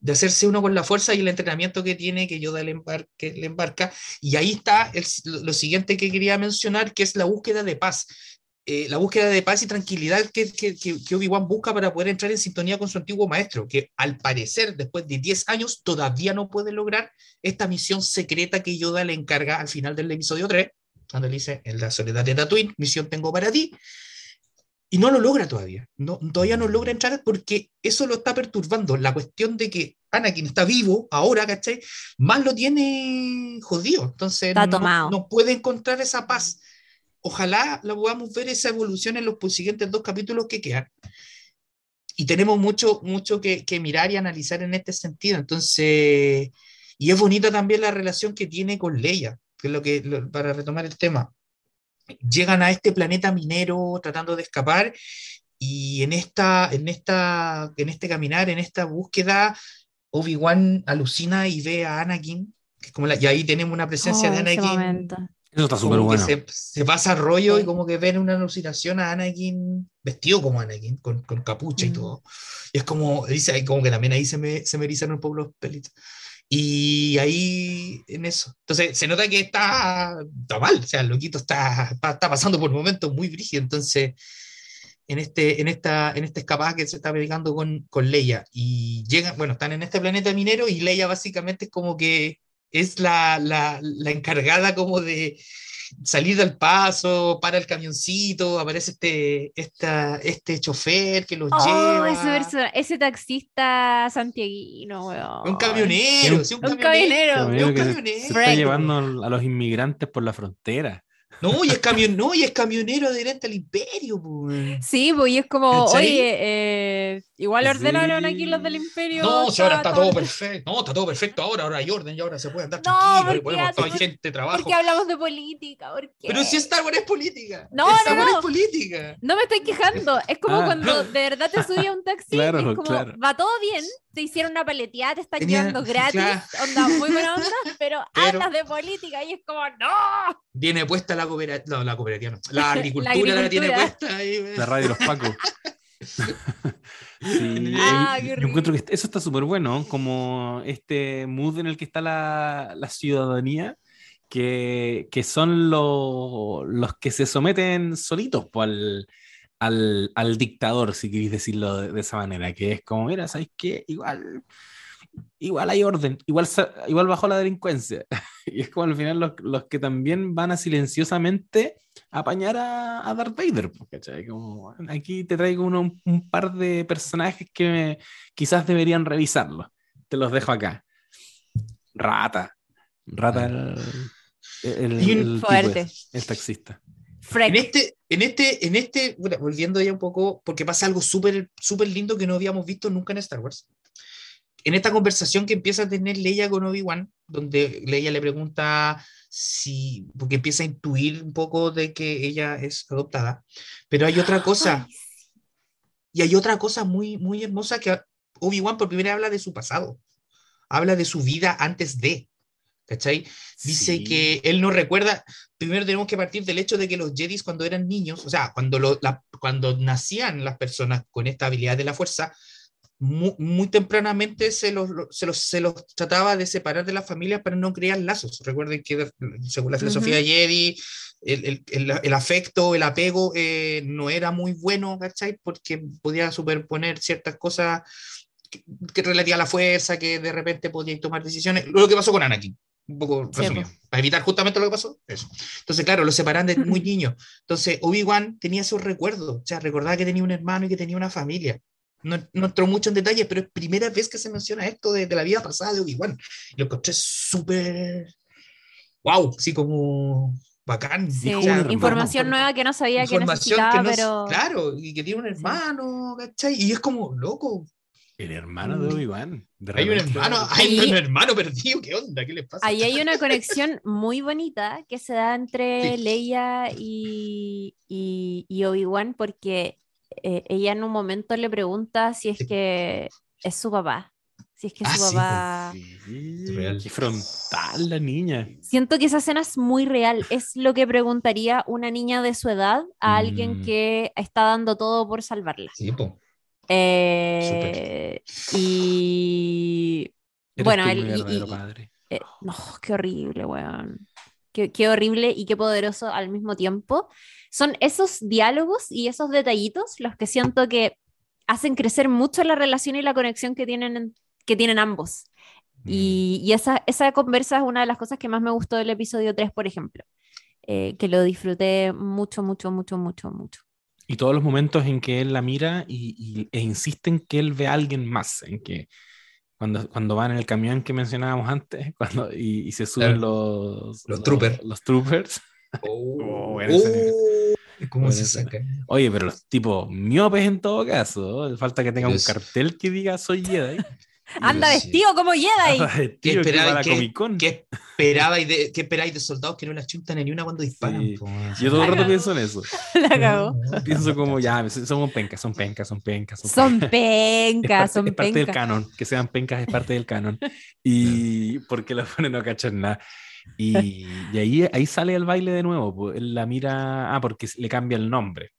de hacerse uno con la fuerza y el entrenamiento que tiene, que Yoda le, embarca. Y ahí está el- lo siguiente que quería mencionar, que es la búsqueda de paz. Eh, la búsqueda de paz y tranquilidad que, que, que, Obi-Wan busca para poder entrar en sintonía con su antiguo maestro, que al parecer, después de 10 años, todavía no puede lograr esta misión secreta que Yoda le encarga al final del episodio 3, cuando le dice, en la soledad de Tatooine, misión tengo para ti, y no lo logra todavía, no, todavía no logra entrar porque eso lo está perturbando, la cuestión de que Anakin está vivo ahora, ¿cachai? Más lo tiene jodido, entonces no puede encontrar esa paz. Ojalá la podamos ver esa evolución en los siguientes dos capítulos que quedan. Y tenemos mucho, mucho que, que mirar y analizar en este sentido. Entonces, y es bonita también la relación que tiene con Leia, que es lo que, lo- para retomar el tema. Llegan a este planeta minero tratando de escapar y en, esta, en, esta, en este caminar, en esta búsqueda, Obi-Wan alucina y ve a Anakin, que es como la- y ahí tenemos una presencia Oh, de Anakin. Eso está súper bueno. se, se pasa rollo y como que ven una alucinación a Anakin vestido como Anakin, con, con capucha y Mm. todo. Y es como, dice, ahí como que también ahí se me, se me erizan un poco los pelitos. Y ahí en eso. Entonces se nota que está, está mal, o sea, el loquito está, está, está pasando por momentos muy brígidos. Entonces, en este, en esta, en esta escapada que se está pegando con, con Leia. Y llegan, bueno, están en este planeta minero y Leia básicamente es como que es la, la, la encargada como de, salir del paso, para el camioncito, aparece este, esta, este chofer que los Oh, lleva. ese, persona- ese taxista santiaguino, weón. Un camionero, sí, un, Un camionero. camionero. un que se- camionero. se, está llevando a los inmigrantes por la frontera. No, y es, camion, no, y es camionero adherente al imperio. pues. Sí, pues y es como, ¿Cachai? oye, eh, igual Sí. ordenaron aquí los del imperio. No, si ahora está todo todo perfecto. No, está todo perfecto ahora, ahora hay orden y ahora se puede andar No, tranquilo. porque y podemos, hace- hay gente, trabajo. ¿Por qué hablamos de política? ¿Por qué? Pero si Star Wars es política. No, Star no, no. es política. No me estoy quejando. Es como Ah. cuando de verdad te subí a un taxi Claro, y es como, claro. va todo bien, te hicieron una paleteada, te están Tenía- llevando gratis, claro. onda muy buena onda, pero, Pero- hablas de política y es como, ¡no! Viene puesta la cooperativa. No, la cooperativa no. La agricultura la, tiene puesta ahí. La radio de los Pacos. Sí, Ah, yo encuentro que eso está súper bueno, como este mood en el que está la, la ciudadanía, que, que son lo- los que se someten solitos po, al, al, al dictador, si queréis decirlo de, de esa manera, que es como, mira, ¿sabéis qué? Igual, igual hay orden, igual, igual bajó la delincuencia. y es como al final los, los que también van a silenciosamente apañar a, a Darth Vader. po, ¿cachai? Como, aquí te traigo uno- un, par de personajes que me- quizás deberían revisarlo. Te los dejo acá. Rata. Rata el, el- el tipo ese, el taxista. Freck. En este, en este, en este, bueno, volviendo ya un poco, porque pasa algo súper, súper lindo que no habíamos visto nunca en Star Wars. En esta conversación que empieza a tener Leia con Obi-Wan, donde Leia le pregunta si, porque empieza a intuir un poco de que ella es adoptada, pero hay otra cosa, y hay otra cosa muy, muy hermosa que Obi-Wan por primera vez habla de su pasado, habla de su vida antes de, ¿cachai? Dice Sí. que él no recuerda. Primero tenemos que partir del hecho de que los Jedis cuando eran niños, o sea, cuando, lo- la- cuando nacían las personas con esta habilidad de la fuerza, muy, muy tempranamente se los, lo- se, los, se los trataba de separar de las familias para no crear lazos. Recuerden que según la filosofía Jedi, el, el- el- el afecto, el apego eh, no era muy bueno, ¿cachai? Porque podía superponer ciertas cosas que, que relativa a la fuerza, que de repente podía tomar decisiones. Lo que pasó con Anakin, un poco Sí, resumido. po. Para evitar justamente lo que pasó, eso. Entonces, claro, lo separan de muy niño. Entonces, Obi-Wan tenía esos recuerdos, o sea, recordaba que tenía un hermano y que tenía una familia. No, no entró mucho en detalles, pero es primera vez que se menciona esto de, de la vida pasada de Obi-Wan. Lo encontré súper. ¡Wow! Así como bacán. Sí, hermano. información nueva que no sabía que necesitaba, que no- pero... Claro, y que tiene un hermano, ¿cachai? Y es como, loco, El hermano de Obi-Wan. de hay un hermano, hay Ahí- un hermano perdido, ¿qué onda? ¿Qué le pasa? Ahí hay una conexión muy bonita que se da entre Sí. Leia y, y, y Obi-Wan porque eh, ella en un momento le pregunta si es Sí. que es su papá. Si es que Ah, su sí, papá... Sí, Real. Qué frontal la niña. Siento que esa escena es muy real. Es lo que preguntaría una niña de su edad a alguien Mm. que está dando todo por salvarla. Sí, po. Eh, y Eres bueno, tú el- mi y- y- padre. eh, no, qué horrible, weón. Qué, qué horrible y qué poderoso al mismo tiempo. Son esos diálogos y esos detallitos los que siento que hacen crecer mucho la relación y la conexión que tienen, que tienen ambos. Mm. Y, y esa, esa conversa es una de las cosas que más me gustó del episodio 3, por ejemplo. Eh, que lo disfruté mucho, mucho, mucho, mucho, mucho. Y todos los momentos en que él la mira y, y- e insiste en que él ve a alguien más, en que cuando, cuando van en el camión que mencionábamos antes, cuando, y, y se suben los, Los troopers. Los, troopers. Oh, buena escena. oh, ¿Cómo se saca? Oye, pero los tipos miopes en todo caso. ¿no? Falta que tenga un cartel que diga soy Jedi. ¡Anda vestido como Jedi! Que qué- Comic Con. ¿Qué esperabais de, qué esperáis de soldados que no la chuntan ni una cuando disparan? Sí. Yo todo el rato pienso en eso. La cagó. Pienso como, ya, son pencas, son pencas, son pencas. Son Son Es pencas, parte, son es parte del pencas. canon, que sean pencas es parte del canon. Y porque los ponen no cachan nada. Y, y ahí, ahí sale el baile de nuevo. la mira, ah, porque le cambia el nombre.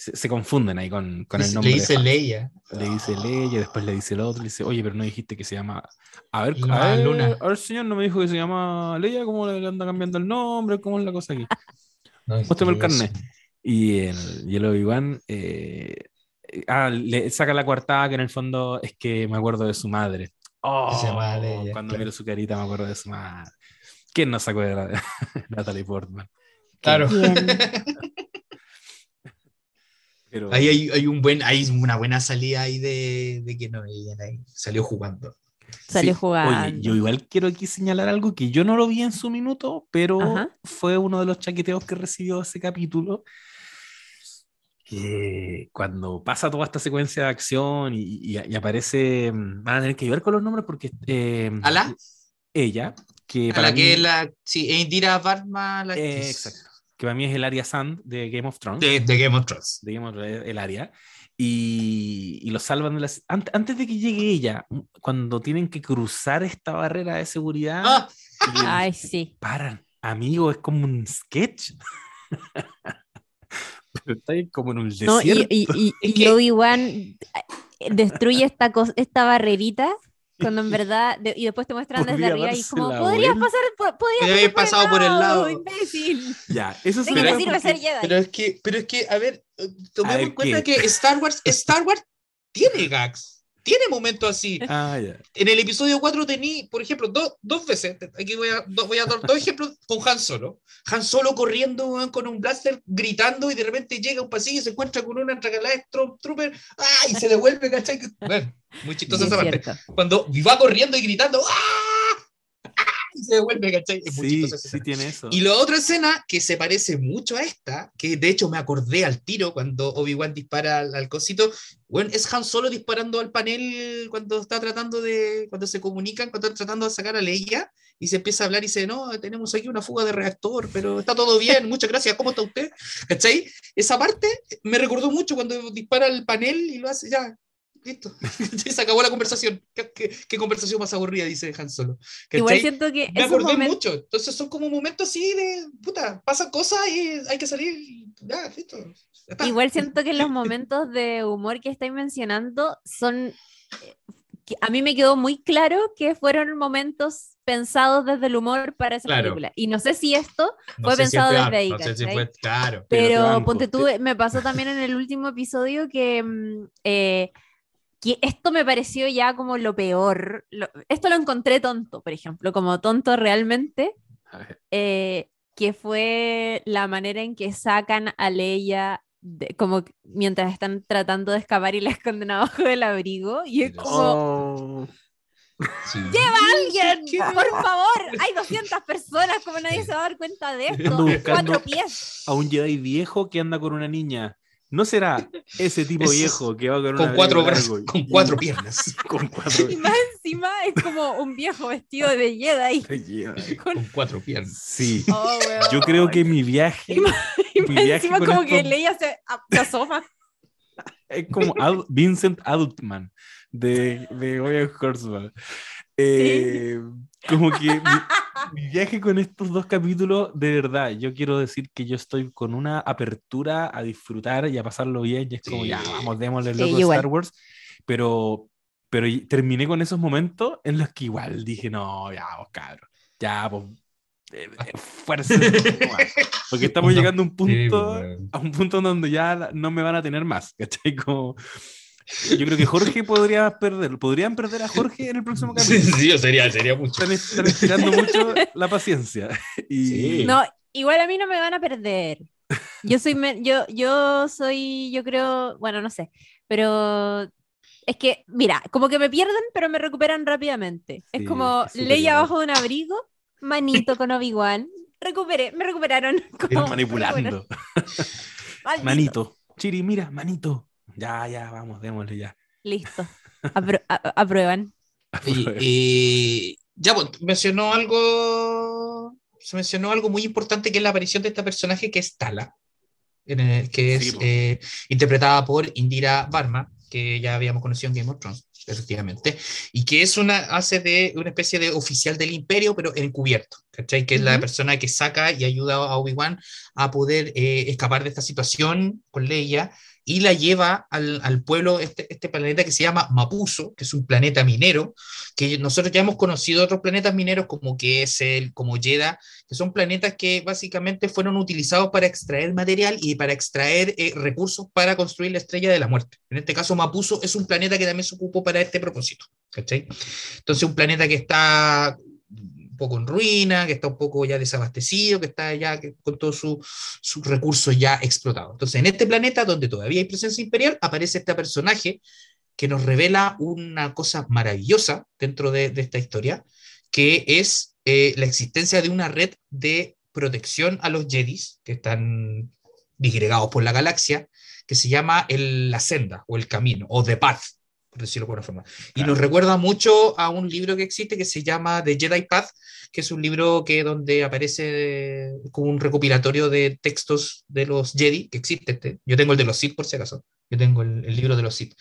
Se, se confunden ahí con, con el Le nombre. de dice Leia. le dice Leia, después le dice el otro, le dice, oye, pero no dijiste que se llama. A ver, Luna, a ver, Luna. a ver, señor, no me dijo que se llama Leia, ¿cómo le anda cambiando el nombre? ¿Cómo es la cosa aquí? No, Muéstrame el carnet. Y el, y el Obi-Wan eh, ah, le saca la coartada que en el fondo es que me acuerdo de su madre. Oh, Se llama Leia, cuando claro. miro su carita me acuerdo de su madre. ¿Quién nos sacó de la, Natalie Portman? Claro. Pero, Ahí hay, hay un buen, hay una buena salida ahí de, de que no veían ahí. Salió jugando. Salió Sí. jugando. Oye, yo igual quiero aquí señalar algo que yo no lo vi en su minuto, pero Ajá. fue uno de los chaqueteos que recibió ese capítulo. Que cuando pasa toda esta secuencia de acción y, y- y aparece, mm, van a tener que ver con los nombres porque eh, ¿Ala? ella, que A para la que mí, la. Sí, Indira Varma, la eh, exacto, que para mí es el Arya Sand de Game of Thrones. de, de Game of Thrones. de Game of Thrones, el área, y, y lo salvan de las... ant- antes de que llegue ella, cuando tienen que cruzar esta barrera de seguridad, Ah, y Ay, sí. disparan. Amigo, es como un sketch. Pero está ahí como en un No, desierto. y, y, y, y que- Obi-Wan destruye esta, esta barrerita cuando en verdad, de- y después te muestran desde arriba y como, podrías vuelta". pasar, po- podrías Podría haber pasar pasado por el lado. imbécil. Ya, eso ¿De se qué verá me sirve porque- ser Jedi? pero es que, pero es que, a ver, tomemos en cuenta ¿qué? que Star Wars, Star Wars tiene gags. Tiene momentos así. Ah, ya. En el episodio 4 tení, por ejemplo, dos dos veces, aquí voy a, do- voy a dar dos ejemplos con Han Solo. Han Solo corriendo con un blaster, gritando, y de repente llega a un pasillo y se encuentra con una tracalada de Stormtrooper, ¡ah! y se devuelve, ¿cachai? Bueno, muy chistosa esa es parte. Cuando va corriendo y gritando, ¡ah! Y se devuelve, ¿cachai? Es Sí, sí tiene eso. Y la otra escena que se parece mucho a esta, que de hecho me acordé al tiro cuando Obi-Wan dispara al, al cosito, bueno, es Han Solo disparando al panel cuando está tratando de, cuando se comunican, cuando están tratando de sacar a Leia, y se empieza a hablar y dice, no, tenemos aquí una fuga de reactor, pero está todo bien, muchas gracias, ¿cómo está usted? ¿Cachai? Esa parte me recordó mucho cuando dispara al panel y lo hace, ya, listo, se acabó la conversación. ¿Qué, qué- qué conversación más aburrida? Dice Han Solo. Igual ¿Cachai? siento que Me acordé momentos- mucho. Entonces son como momentos así de, puta, pasan cosas y hay que salir. y Ya, listo. está. Igual siento que los momentos de humor que estáis mencionando son. a mí me quedó muy claro que fueron momentos pensados desde el humor para esa Claro. película. Y no sé si esto, No fue sé si pensado es desde ahí, No sé si fue, claro. Pero pero ponte tú, me pasó también en el último episodio que, mm, eh, que esto me pareció ya como lo peor. Lo- esto lo encontré tonto, por ejemplo, como tonto realmente, A eh, que fue la manera en que sacan a Leia. de- como mientras están tratando de escapar y la esconden abajo del abrigo y es como Oh, Sí. alguien ¿Qué? por favor hay 200 personas como nadie se va a dar cuenta de esto cuatro pies a un Jedi viejo que anda con una niña. ¿No será ese tipo es- viejo que va con, Con cuatro brazos, con cuatro piernas. con cuatro y más encima es como un viejo vestido de Jedi Jedi. con- Con cuatro piernas. Sí. Oh, weón. Yo creo que mi viaje Y más- y mi más viaje encima como que Leia se, se asoma es como Ad- Vincent Adultman de, de Horseman. Eh, Como que mi, viaje con estos dos capítulos, de verdad, yo quiero decir que yo estoy con una apertura a disfrutar y a pasarlo bien. Y es como, Sí. ya, vamos, démosle Sí, loco igual. Star Wars. Pero, pero terminé con esos momentos en los que igual dije, no, ya, vos cabrón, ya, pues, eh, eh, fuerza. Porque estamos Una- llegando a un punto Sí, a un punto donde ya no me van a tener más, ¿cachai? Como, yo creo que Jorge podría perder, podrían perder a Jorge en el próximo Sí, capítulo. sí, sería, sería mucho. Están, están estirando mucho la paciencia. Y Sí. No, igual a mí no me van a perder. Yo soy, yo, yo soy, yo creo, bueno, no sé, pero es que, mira, como que me pierden, pero me recuperan rápidamente. Sí, es como es ley abajo de un abrigo, manito con Obi-Wan, recuperé, me recuperaron. como- están manipulando. Manito. Chiri, mira, manito. Ya, ya, vamos, démosle ya. Listo. Apro- a- aprueban. Y, y- ya, pues, mencionó algo. Se mencionó algo muy importante que es la aparición de esta personaje que es Tala, en el- que es Sí, eh, interpretada por Indira Varma, que ya habíamos conocido en Game of Thrones, efectivamente, y que es una, hace de una especie de oficial del imperio, pero encubierto, ¿cachai? Que es la persona que saca y ayuda a Obi-Wan a poder eh, escapar de esta situación con Leia y la lleva al, al pueblo, este, este planeta que se llama Mapuso, que es un planeta minero, que nosotros ya hemos conocido otros planetas mineros como Kessel, como Jeddah, que son planetas que básicamente fueron utilizados para extraer material y para extraer eh, recursos para construir la estrella de la muerte. En este caso, Mapuso es un planeta que también se ocupó para este propósito. ¿cachai? Entonces, un planeta que está poco en ruina, que está un poco ya desabastecido, que está ya con todos su- sus recursos ya explotados. Entonces, en este planeta donde todavía hay presencia imperial, aparece este personaje que nos revela una cosa maravillosa dentro de, de esta historia, que es eh, la existencia de una red de protección a los Jedis que están disgregados por la galaxia, que se llama el- la senda o el camino, o The Path, por decirlo de alguna forma. Y Claro. nos recuerda mucho a un libro que existe que se llama The Jedi Path, que es un libro que donde aparece como un recopilatorio de textos de los Jedi, que existe este. Yo tengo el de los Sith por si acaso. Yo tengo el, el libro de los Sith.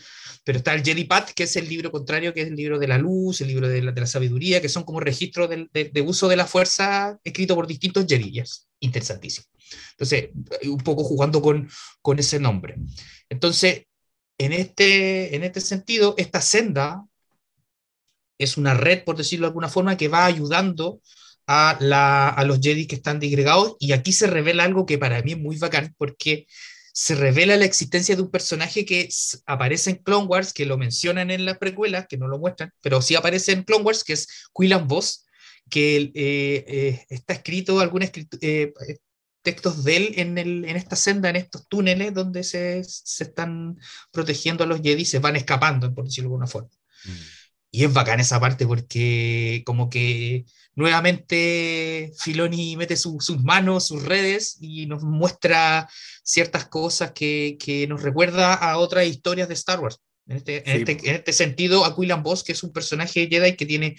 Pero está el Jedi Path, que es el libro contrario, que es el libro de la luz, el libro de la, de la sabiduría, que son como registros del- de, de uso de la fuerza escrito por distintos Jedi. Es interesantísimo. Entonces, un poco jugando con, con ese nombre. Entonces, en este, en este sentido, esta senda es una red, por decirlo de alguna forma, que va ayudando a, la, a los Jedi que están disgregados. Y aquí se revela algo que para mí es muy bacán, porque se revela la existencia de un personaje que aparece en Clone Wars, que lo mencionan en las precuelas, que no lo muestran, pero sí aparece en Clone Wars, que es Quillan Voss, que eh, eh, está escrito, algún eh, textos de él en, el, en esta senda, en estos túneles donde se, se están protegiendo a los Jedi, se van escapando, por decirlo de alguna forma. Y es bacán esa parte porque como que nuevamente Filoni mete su- sus manos, sus redes y nos muestra ciertas cosas que, que nos recuerda a otras historias de Star Wars. En este, en Sí. este, en este sentido, a Quillan Boss, que es un personaje Jedi que tiene,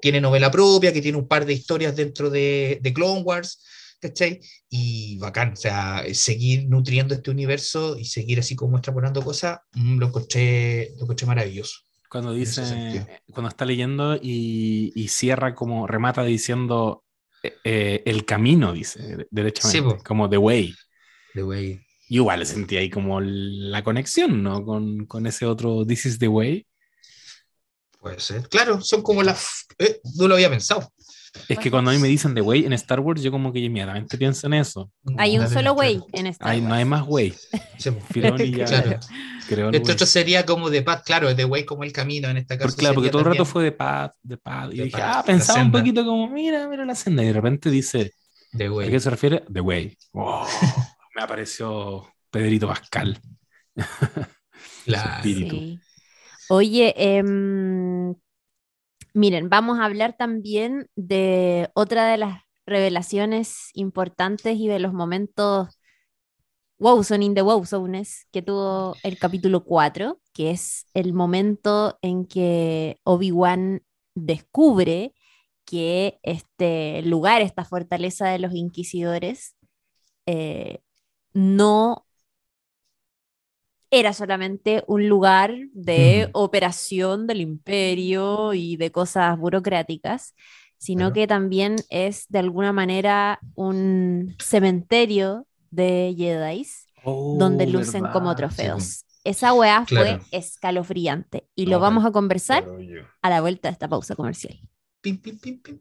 tiene novela propia, que tiene un par de historias dentro de, de Clone Wars, ¿cachai? Y bacán, o sea, seguir nutriendo este universo y seguir así como extrapolando cosas, mm, lo encontré, lo encontré maravilloso. Cuando dice, cuando está leyendo y, y cierra como, remata diciendo eh, eh, el camino, dice, derechamente, Sí, como The Way. The Way. Y igual sentí ahí como la conexión, ¿no? Con, con ese otro This is the Way. Puede ser. Claro, son como las. eh, no lo había pensado. Es que cuando a mí me dicen The Way en Star Wars, yo como que inmediatamente pienso en eso. Hay un solo güey en esta. Ay, no hay más Way. Sí, Claro. Esto otro sería como The Path, claro, The Way como el camino en esta caso. Porque, claro, porque sería todo el rato fue de paz, de paz. Y dije, ah, pensaba un poquito como, mira, mira la senda. Y de repente dice, The ¿a qué se refiere? The Way. Oh, me apareció Pedrito Pascal. Claro. espíritu. Sí. Oye, em, miren, vamos a hablar también de otra de las revelaciones importantes y de los momentos Wowzone in the Wowzones que tuvo el capítulo 4, que es el momento en que Obi-Wan descubre que este lugar, esta fortaleza de los inquisidores, eh, no era solamente un lugar de Mm. operación del imperio y de cosas burocráticas, sino Claro. que también es de alguna manera un cementerio de Jedis donde Oh, lucen verdad. como sí, trofeos. Esa weá Claro. fue escalofriante y No, lo vamos a conversar a la vuelta de esta pausa comercial. Pim, pim, pim, pim.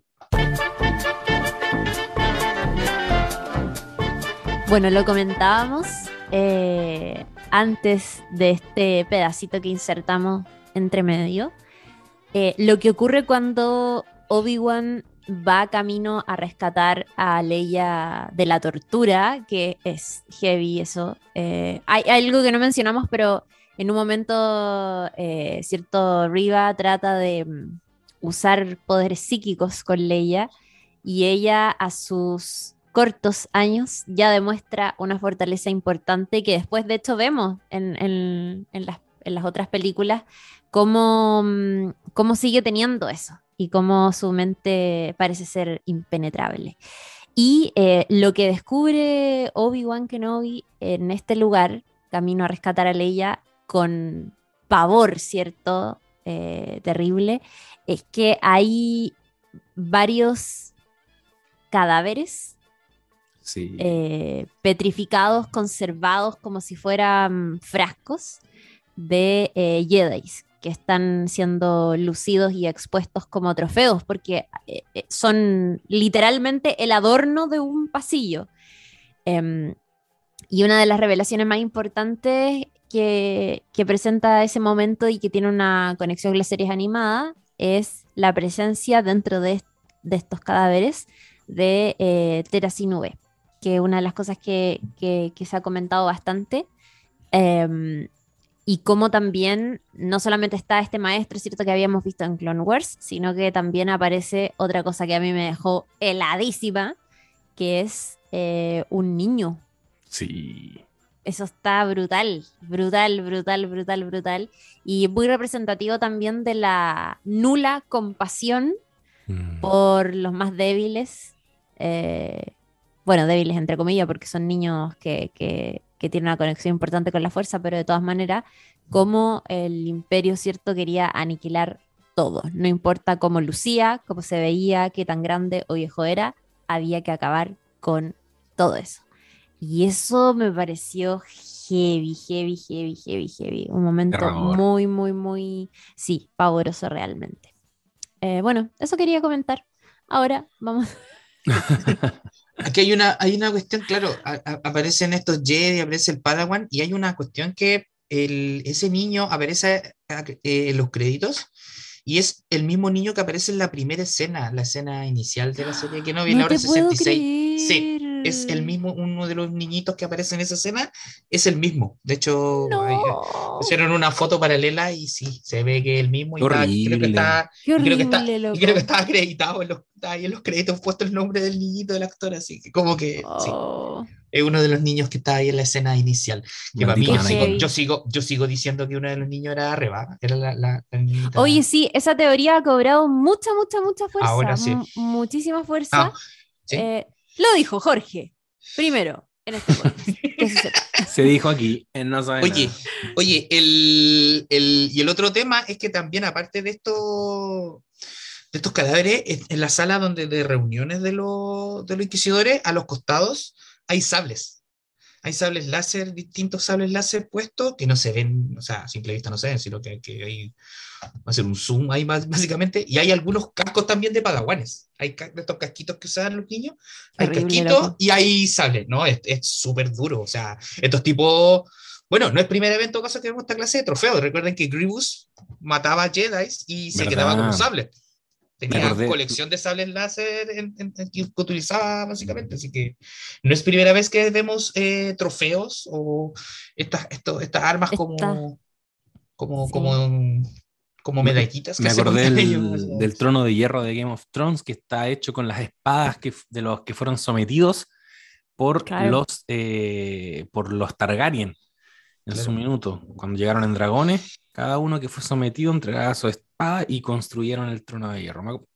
Bueno, lo comentábamos eh, antes de este pedacito que insertamos entre medio. Eh, lo que ocurre cuando Obi-Wan va camino a rescatar a Leia de la tortura, que es heavy eso. Eh, hay, algo que no mencionamos, pero en un momento, eh, cierto, Riva trata de mm, usar poderes psíquicos con Leia y ella a sus cortos años ya demuestra una fortaleza importante que después de hecho vemos en, en- en las, en las otras películas cómo, mm, cómo sigue teniendo eso y cómo su mente parece ser impenetrable. Y eh, lo que descubre Obi-Wan Kenobi en este lugar, camino a rescatar a Leia, con pavor, ¿cierto? Eh, terrible, es que hay varios cadáveres Eh, petrificados, conservados como si fueran frascos de eh, Jedis que están siendo lucidos y expuestos como trofeos, porque eh, eh, son literalmente el adorno de un pasillo. Em, y una de las revelaciones más importantes que, presenta ese momento y que tiene una conexión con las series animadas es la presencia dentro de estos cadáveres de eh, Terasinube, que una de las cosas que, que- que se ha comentado bastante. Em, y como también no solamente está este maestro, cierto que habíamos visto en Clone Wars, sino que también aparece otra cosa que a mí me dejó heladísima, que es eh, un niño. Sí. Eso está brutal, brutal, brutal, brutal, brutal. Y muy representativo también de la nula compasión Mm. por los más débiles. eh, bueno, débiles entre comillas, porque son niños que, que- que tienen una conexión importante con la fuerza, pero de todas maneras, como el imperio, ¿cierto? Quería aniquilar todo. No importa cómo lucía, cómo se veía, qué tan grande o viejo era, había que acabar con todo eso. Y eso me pareció heavy, heavy, heavy, heavy, heavy. Un momento Terror. muy, muy, muy, sí, pavoroso realmente. Eh, bueno, eso quería comentar. Ahora vamos. Aquí hay una, hay una cuestión, claro, a- a- aparecen estos Jedi, aparece el Padawan, y hay una cuestión que el, ese niño aparece eh, en los créditos, y es el mismo niño que aparece en la primera escena, la escena inicial de la serie que no vi, la No hora te puedo 66. Sí, creer. Es el mismo, uno de los niñitos que aparece en esa escena, es el mismo. De hecho, No. hicieron una foto paralela y sí, se ve que es el mismo. Y está- creo que Horrible. está, Qué y creo que está, horrible, y loco. creo que está acreditado en los, ahí en los créditos puesto el nombre del niñito del actor, así que como que sí, Oh. es uno de los niños que está ahí en la escena inicial. Que para mí, yo sigo, yo, sigo, yo sigo diciendo que uno de los niños era Reba, era la, la, la niñita. Oye, sí, esa teoría ha cobrado mucha, mucha, mucha fuerza. Ahora sí. mu- Muchísima fuerza. Ah, sí. Eh, lo dijo Jorge, primero, en este podcast. que se sepa. Se dijo aquí, en no sabe Oye, nada. oye, el, el- y el otro tema es que también, aparte de esto, de estos cadáveres, en en la sala donde de reuniones de, los de los inquisidores, a los costados hay sables. Hay sables láser, distintos sables láser puestos que no se ven, o sea, a simple vista no se ven, sino que, que hay va a hacer un zoom ahí más, básicamente. Y hay algunos cascos también de padawanes. Hay de estos casquitos que usan los niños. Hay casquitos y hay sables, ¿no? Es súper duro. O sea, estos tipos. Bueno, no es primer evento caso que vemos esta clase de trofeos. Recuerden que Grievous mataba Jedi y se ¿Verdad? quedaba con un sable. Tenía colección de sables láser en- en- en- que utilizaba básicamente. Así que no es primera vez que vemos eh, trofeos o estas, esto- estas armas como, Esta- como, Sí. como, como Me- medallitas. que Me acordé ellos, básicamente. del trono de hierro de Game of Thrones que está hecho con las espadas que, de los que fueron sometidos por, Claro. los, eh, por los Targaryen en Claro. su minuto. Cuando llegaron en dragones, cada uno que fue sometido entregaba su espada y construyeron el trono de hierro.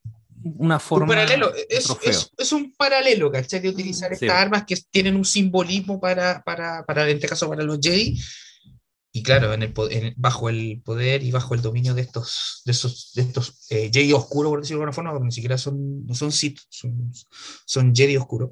Una forma. un paralelo, es, es, es un paralelo, ¿cachai? De utilizar Sí. estas armas que tienen un simbolismo para, para, para, en este caso, para los Jedi. Y claro, en el, en- bajo el poder y bajo el dominio de estos, de esos, de estos eh, Jedi oscuros, por decirlo de alguna forma, porque ni siquiera son, no son Sith, son, son Jedi oscuros.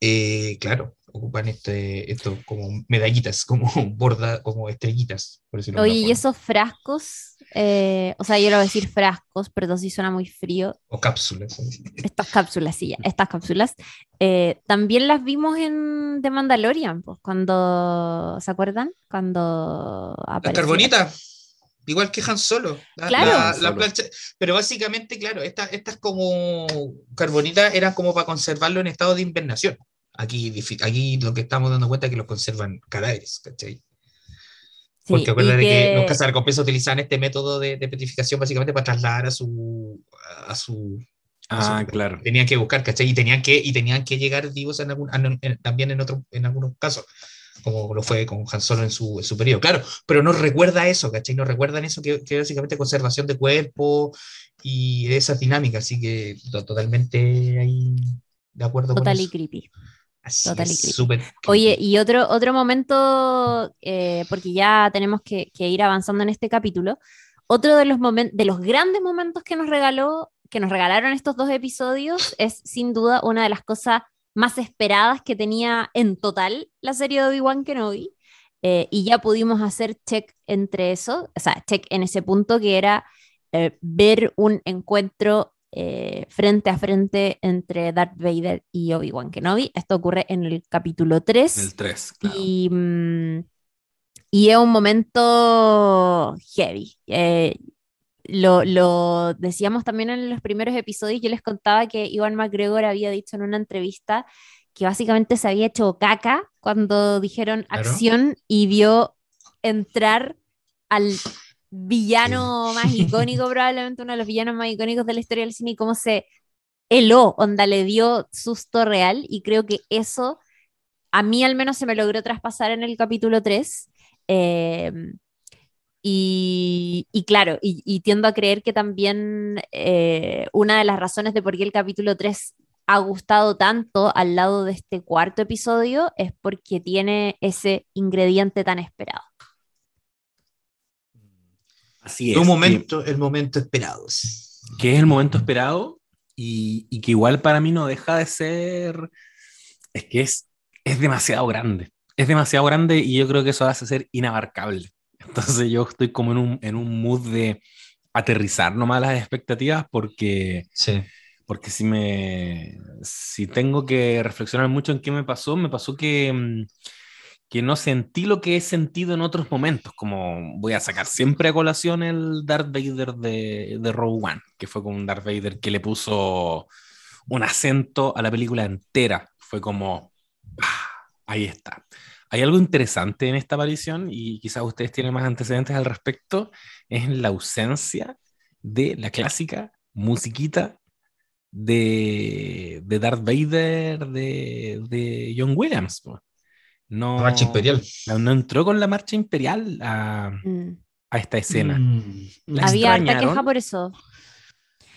Eh, claro, ocupan este, esto como medallitas, como borda, como estrellitas, por decirlo de Oye, y esos frascos, eh, o sea, yo lo voy a decir frascos, pero sí suena muy frío. O cápsulas. Estas cápsulas, sí, ya, estas cápsulas, eh, también las vimos en The Mandalorian, pues, cuando, ¿se acuerdan? Cuando Las carbonitas, igual que Han Solo. La- Claro. la- la plancha- pero básicamente, claro, estas estas como carbonitas eran como para conservarlo en estado de invernación. Aquí, aquí lo que estamos dando cuenta es que los conservan cadáveres, ¿cachai? Sí, Porque y acuérdate que, que- los cazarrecompensas utilizaban este método de, de petrificación básicamente para trasladar a su, a su Ah, claro. tenían que buscar, ¿cachai? Y tenían que, y tenían que llegar vivos en algún, en- en- también en, otro, en algunos casos, como lo fue con Han Solo en su, en su periodo. Claro, pero nos recuerda eso, ¿cachai? Nos recuerdan eso que, que básicamente conservación de cuerpo y esas dinámicas, así que to- totalmente ahí de acuerdo Total con y eso. creepy. Así total es, Oye, y otro, otro momento, eh, porque ya tenemos que, que ir avanzando en este capítulo, otro de los de los grandes momentos que nos regaló, que nos regalaron estos dos episodios, es sin duda una de las cosas más esperadas que tenía en total la serie de Obi-Wan Kenobi. Eh, y ya pudimos hacer check entre eso, o sea, check en ese punto que era eh, ver un encuentro eh, frente a frente entre Darth Vader y Obi-Wan Kenobi. Esto ocurre en el capítulo 3. El 3. Y, mm, y es un momento heavy. Eh, lo, lo decíamos también en los primeros episodios, yo les contaba que Iwan McGregor había dicho en una entrevista que básicamente se había hecho caca cuando dijeron Claro. acción y vio entrar al villano más icónico, probablemente uno de los villanos más icónicos de la historia del cine y cómo se heló, onda le dio susto real y creo que eso a mí al menos se me logró traspasar en el capítulo 3. eh, y, y claro, y, y tiendo a creer que también eh, una de las razones de por qué el capítulo 3 ha gustado tanto al lado de este cuarto episodio es porque tiene ese ingrediente tan esperado. Así es. Un que- momento, el momento esperado. que es el momento esperado y, y que igual para mí no deja de ser, es que es, es demasiado grande, es demasiado grande y yo creo que eso hace ser inabarcable. Entonces yo estoy como en un, en un mood de aterrizar nomás las expectativas porque, Sí. porque si, me, si tengo que reflexionar mucho en qué me pasó, me pasó que... que no sentí lo que he sentido en otros momentos, como voy a sacar siempre a colación el Darth Vader de, de Rogue One, que fue con un Darth Vader que le puso un acento a la película entera. Fue como, ¡ah! ahí está. Hay algo interesante en esta aparición y quizás ustedes tienen más antecedentes al respecto, es la ausencia de la clásica musiquita de, de Darth Vader de, de John Williams. No, La marcha imperial. no, no entró con la marcha imperial a, Mm. a esta escena. Mm. ¿La Había harta queja por eso.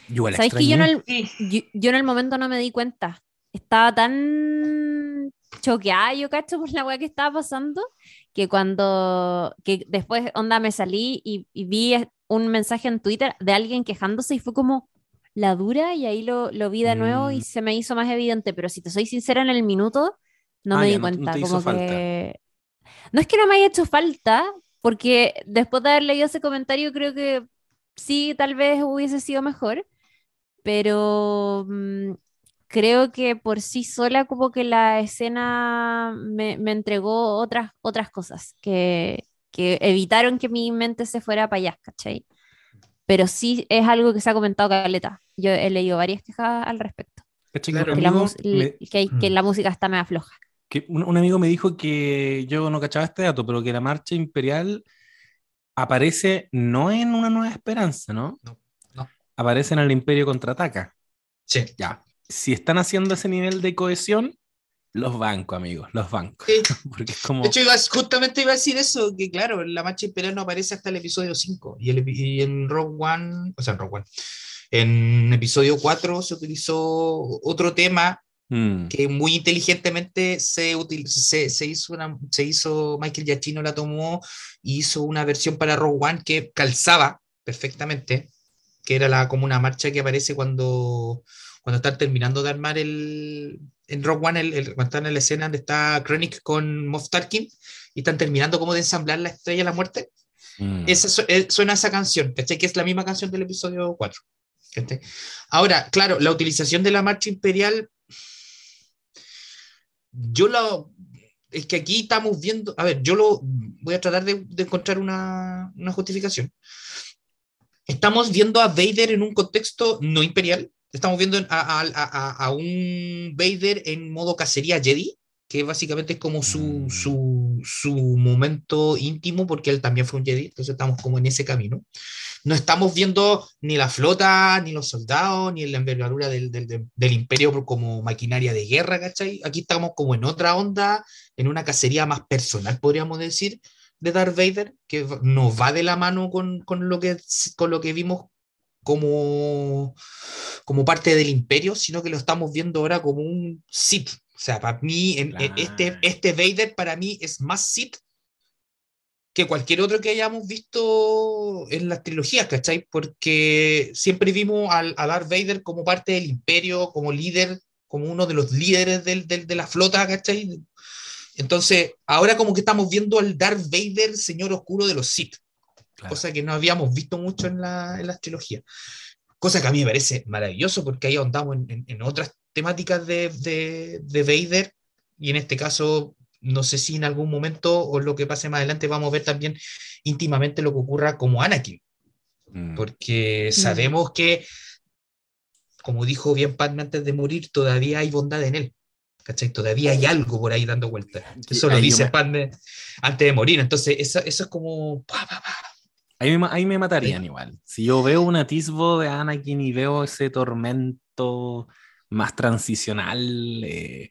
Yo la ¿Sabéis que yo en, el, yo, yo en el momento no me di cuenta? Estaba tan choqueada, yo cacho, por la weá que estaba pasando, que cuando, que después, onda, me salí y, y vi un mensaje en Twitter de alguien quejándose y fue como, la dura, y ahí lo, lo vi de nuevo y Mm. se me hizo más evidente, pero si te soy sincera, en el minuto no Ah, me ya, di no- no cuenta. como falta. que... No es que no me haya hecho falta, porque después de haber leído ese comentario creo que sí, tal vez hubiese sido mejor, pero mm, creo que por sí sola como que la escena me, me entregó otras, otras cosas que, que evitaron que mi mente se fuera para allá, ¿cachai? Pero sí es algo que se ha comentado caleta. Yo he leído varias quejas al respecto, que la, amigo mus- me- que, que la música está media floja. Que un, un amigo me dijo que yo no cachaba este dato, pero que la marcha imperial aparece no en Una Nueva Esperanza, ¿no? No, no. Aparece en el Imperio Contraataca. Sí. Ya. Si están haciendo ese nivel de cohesión, los bancos, amigos, los bancos. Sí. Porque es como. De hecho, iba- justamente iba a decir eso, que claro, la marcha imperial no aparece hasta el episodio 5 y, el y en Rogue One, o sea, en Rogue One, en episodio 4 se utilizó otro tema Mm, que muy inteligentemente se, util- se, se hizo una, se hizo, Michael Giacchino la tomó y hizo una versión para Rogue One que calzaba perfectamente, que era la, como una marcha que aparece cuando, cuando están terminando de armar el, en Rogue One, el, el- cuando están en la escena donde está Krennic con Moff Tarkin y están terminando como de ensamblar la Estrella de la Muerte, mm. esa eh, suena esa canción, ¿cachai? Que es la misma canción del episodio 4. ¿cachai? Ahora, claro, la utilización de la marcha imperial, yo lo... Es que aquí estamos viendo, a ver, yo lo voy a tratar de, de encontrar una, una justificación. Estamos viendo a Vader en un contexto no imperial, estamos viendo a, a- a- a un Vader en modo cacería Jedi, que básicamente es como su, su, su momento íntimo, porque él también fue un Jedi, entonces estamos como en ese camino. No estamos viendo ni la flota, ni los soldados, ni la envergadura del, del- del- imperio como maquinaria de guerra, ¿cachai? Aquí estamos como en otra onda, en una cacería más personal, podríamos decir, de Darth Vader, que nos va de la mano con, con lo, que, con lo que vimos como, como parte del imperio, sino que lo estamos viendo ahora como un Sith. O sea, para mí, en- en este, Claro. este Vader para mí es más Sith que cualquier otro que hayamos visto en las trilogías, ¿cachai? Porque siempre vimos al, a Darth Vader como parte del imperio, como líder, como uno de los líderes del- del- de la flota, ¿cachai? Entonces, ahora como que estamos viendo al Darth Vader, señor oscuro de los Sith Claro. cosa que no habíamos visto mucho en, la, en las trilogías. Cosa que a mí me parece maravilloso porque ahí ahondamos en, en- en otras temáticas de, de, de Vader y en este caso no sé si en algún momento o lo que pase más adelante vamos a ver también íntimamente lo que ocurra como Anakin. Mm. porque sabemos que, como dijo bien Padme antes de morir, todavía hay bondad en él. ¿Cachai? Todavía hay algo por ahí dando vueltas. Eso lo dice me- Padme antes de morir. Entonces, eso, eso es como. pa, pa, pa. Ahí me, ahí me matarían igual. Si yo veo un atisbo de Anakin y veo ese tormento más transicional, eh,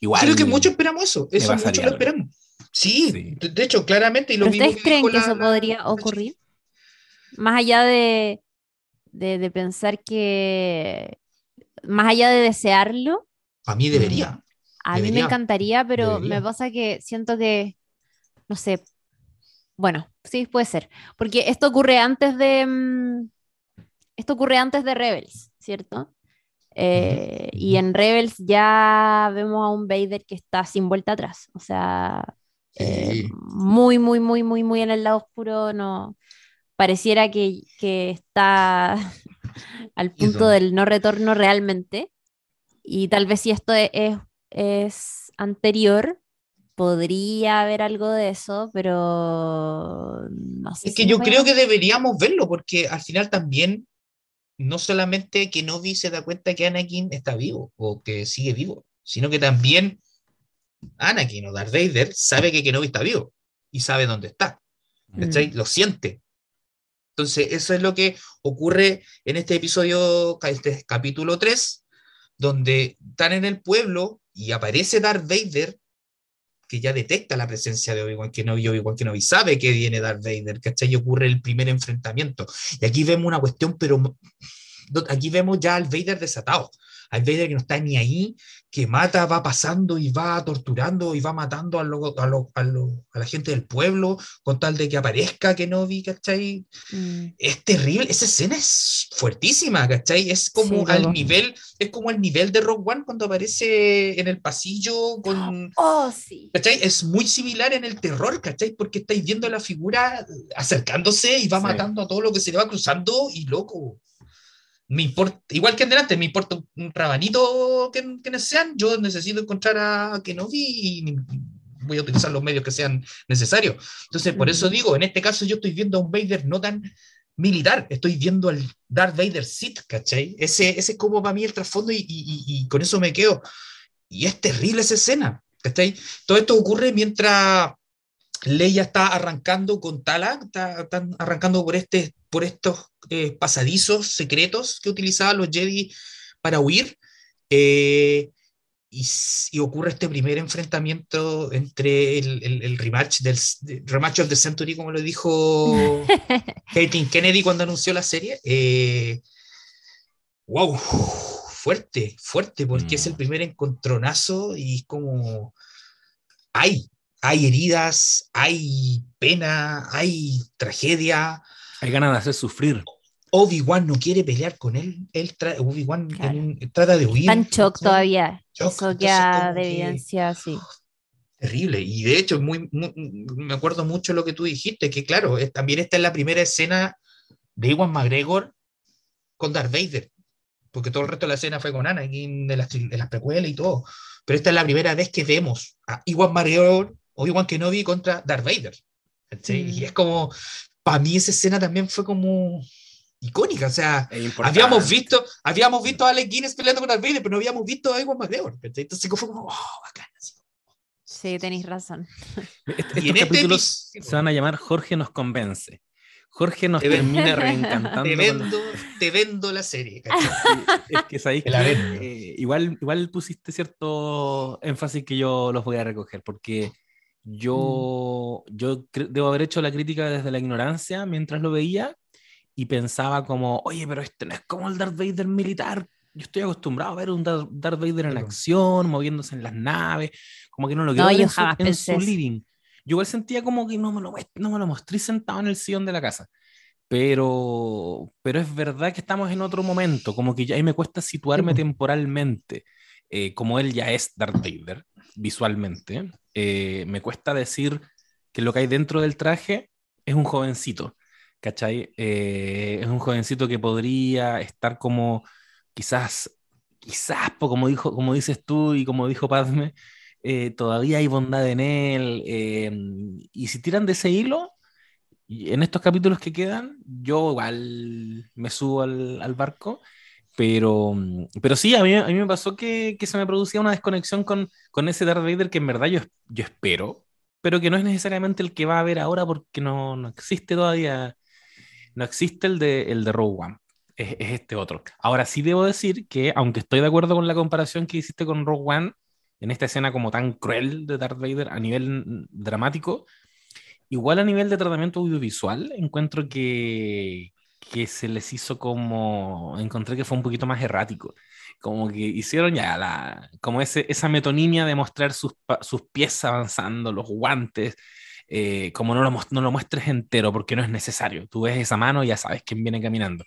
igual. Creo que muchos esperamos eso. Eso muchos lo esperamos. Sí, Sí. de- de hecho, claramente. Y lo ¿Pero mismo ustedes creen que la- eso la- podría la ocurrir? Más allá de, de, de pensar que, más allá de desearlo, A mí debería. a mí me encantaría, pero Debería. me pasa que siento que, no sé, bueno, sí, puede ser, porque esto ocurre antes de, mm, esto ocurre antes de Rebels, ¿cierto? Eh, Y en Rebels ya vemos a un Vader que está sin vuelta atrás, o sea, eh, Sí. muy, muy, muy, muy, muy en el lado oscuro, no, pareciera que, que está al punto del no retorno realmente. Y tal vez si esto es, es anterior, podría haber algo de eso, pero no sé Es si que yo a- creo que deberíamos verlo, porque al final también, no solamente que Novi se da cuenta que Anakin está vivo o que sigue vivo, sino que también Anakin o Darth Vader sabe que Kenobi está vivo y sabe dónde está. ¿cachai? Mm. Lo siente. Entonces, eso es lo que ocurre en este episodio, este capítulo 3, donde están en el pueblo y aparece Darth Vader, que ya detecta la presencia de Obi-Wan Kenobi, Obi-Wan Kenobi sabe que viene Darth Vader, ¿cachai? Y ocurre el primer enfrentamiento. Y aquí vemos una cuestión, pero aquí vemos ya al Vader desatado, al Vader que no está ni ahí, que mata, va pasando y va torturando y va matando a, lo- a, lo- a, lo- a la gente del pueblo con tal de que aparezca Kenobi, ¿cachai? Mm. Es terrible, esa escena es fuertísima, ¿cachai? Es como Sí, al nivel, es como al nivel de Rogue One cuando aparece en el pasillo con... Oh, sí. ¿Cachai? Es muy similar en el terror, ¿cachai? Porque estáis viendo la figura acercándose y va Sí. matando a todo lo que se le va cruzando y loco. Me importa, igual que en delante, me importa un- un rabanito que, que sean, yo necesito encontrar a Kenobi y voy a utilizar los medios que sean necesarios. Entonces, por eso digo, en este caso yo estoy viendo a un Vader no tan militar, estoy viendo al Darth Vader Sith, ¿cachai? Ese, ese es como para mí el trasfondo y, y- y- y con eso me quedo. Y es terrible esa escena, ¿cachai? Todo esto ocurre mientras Leia está arrancando con Tala, está, están arrancando por, este, por estos eh, pasadizos secretos que utilizaban los Jedi para huir. eh, y, y ocurre este primer enfrentamiento entre el, el- el rematch del de- rematch of the century, como lo dijo Caitlin Kennedy cuando anunció la serie. Eh, wow, fuerte, fuerte, porque es el Mm. primer encontronazo y es como hay, hay heridas, hay pena, hay tragedia. Hay ganas de hacer sufrir. Obi-Wan no quiere pelear con él, él tra- Obi-Wan Claro. en trata de huir. Está en shock todavía. Shock, Eso como de que- evidencia, sí. Terrible. Y de hecho, muy, muy- me acuerdo mucho lo que tú dijiste, que claro, es- también esta es la primera escena de Iwan McGregor con Darth Vader, porque todo el resto de la escena fue con Anakin de las, de las precuelas y todo. Pero esta es la primera vez que vemos a Iwan McGregor o Iwan Kenobi contra Darth Vader. ¿cachai? Mm. Y es como, para mí esa escena también fue como icónica, o sea, habíamos visto, habíamos visto a Alec Guinness peleando con Darth Vader, pero no habíamos visto a Iwan McGregor. ¿cachai? Entonces fue como, oh, bacán. así. Sí, tenéis razón. Est- Y Estos en este capítulos se van a llamar Jorge nos convence. Jorge nos Te termina reencantando. Te con- vendo, te vendo la serie. Es que sabéis la que, eh, igual, igual pusiste cierto énfasis que yo los voy a recoger, porque yo, yo cre- debo haber hecho la crítica desde la ignorancia mientras lo veía y pensaba como, oye, pero este no es como el Darth Vader militar. Yo estoy acostumbrado a ver un Dar- Darth Vader en acción, moviéndose en las naves, como que no lo No, quiero ver yo en su, en su living. Yo igual sentía como que no me lo, no me lo mostré sentado en el sillón de la casa. Pero, pero es verdad que estamos en otro momento, como que ya ahí me cuesta situarme temporalmente, eh, como él ya es Darth Vader visualmente, eh, me cuesta decir que lo que hay dentro del traje es un jovencito, ¿cachai? Eh, es un jovencito que podría estar como quizás, quizás, como, dijo, como dices tú y como dijo Padme, eh, todavía hay bondad en él, y si tiran de ese hilo, en estos capítulos que quedan, yo igual me subo al, al barco, pero, pero sí, a mí, a mí me pasó que, que, se me producía una desconexión con, con ese Darth Vader que en verdad yo, yo espero, pero que no es necesariamente el que va a ver ahora porque no, no existe todavía, no existe el de, el de Rogue One. Es, es, este otro. Ahora sí debo decir que, aunque estoy de acuerdo con la comparación que hiciste con Rogue One, en esta escena como tan cruel de Darth Vader a nivel dramático, igual a nivel de tratamiento audiovisual, encuentro que, que se les hizo como, encontré que fue un poquito más errático, como que hicieron ya la, como ese, esa metonimia de mostrar sus, sus pies avanzando, los guantes, eh, como no lo, no lo muestres entero porque no es necesario, tú ves esa mano y ya sabes quién viene caminando.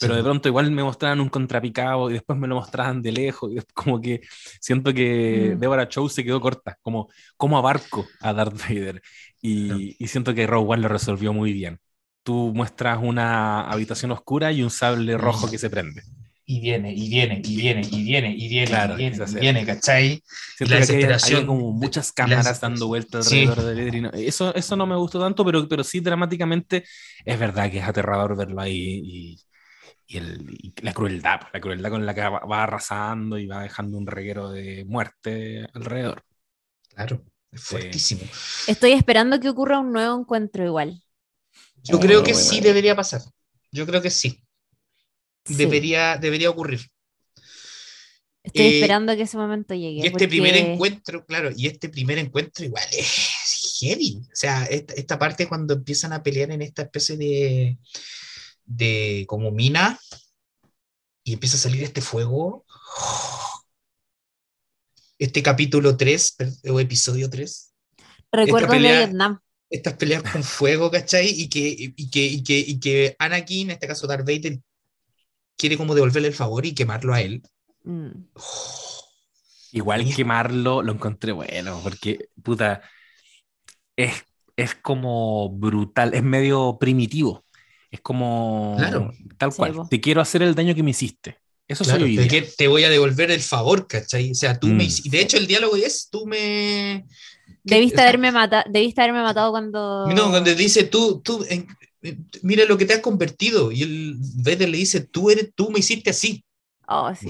Pero sí. de pronto igual me mostraban un contrapicado y después me lo mostraban de lejos. Y como que siento que mm. Deborah Chow se quedó corta, como, como abarco a Darth Vader. Y, y siento que Rogue One lo resolvió muy bien tú muestras una habitación oscura y un sable rojo que se prende. Y viene, y viene, y viene, y viene, y viene, claro, y viene, y viene, ¿cachai? Siento la hay, como muchas cámaras las... dando vueltas alrededor sí. del Edrino. Eso, eso no me gustó tanto, pero, pero sí dramáticamente es verdad que es aterrador verlo ahí y, y, el, y la crueldad, la crueldad con la que va, va, arrasando y va dejando un reguero de muerte alrededor. Claro, es fuertísimo. Sí. Estoy esperando que ocurra un nuevo encuentro igual. Yo creo que sí debería pasar. Yo creo que sí. Debería, sí. debería ocurrir. Estoy eh, esperando que ese momento llegue. Y este porque... primer encuentro, claro, y este primer encuentro igual es heavy. O sea, esta, esta, parte cuando empiezan a pelear en esta especie de, de como mina y empieza a salir este fuego. Este capítulo 3 o episodio 3. Recuerdo pelea, de Vietnam estas peleas con fuego, ¿cachai? Y que, y que, y que, y que Anakin, en este caso Darth Vader, quiere como devolverle el favor y quemarlo a él. Mm. Oh. Igual y quemarlo lo encontré bueno, porque, puta, es, es como brutal, es medio primitivo. Es como claro. tal cual. Sí, te quiero hacer el daño que me hiciste. Eso claro, soy te, te, voy a devolver el favor, ¿cachai? O sea, tú mm. me De hecho, el diálogo es: tú me. Debiste haberme, mata debiste haberme matado cuando. No, cuando dice tú, tú, en, mira lo que te has convertido. Y el Vader le dice, tú eres, tú me hiciste así. Oh, sí.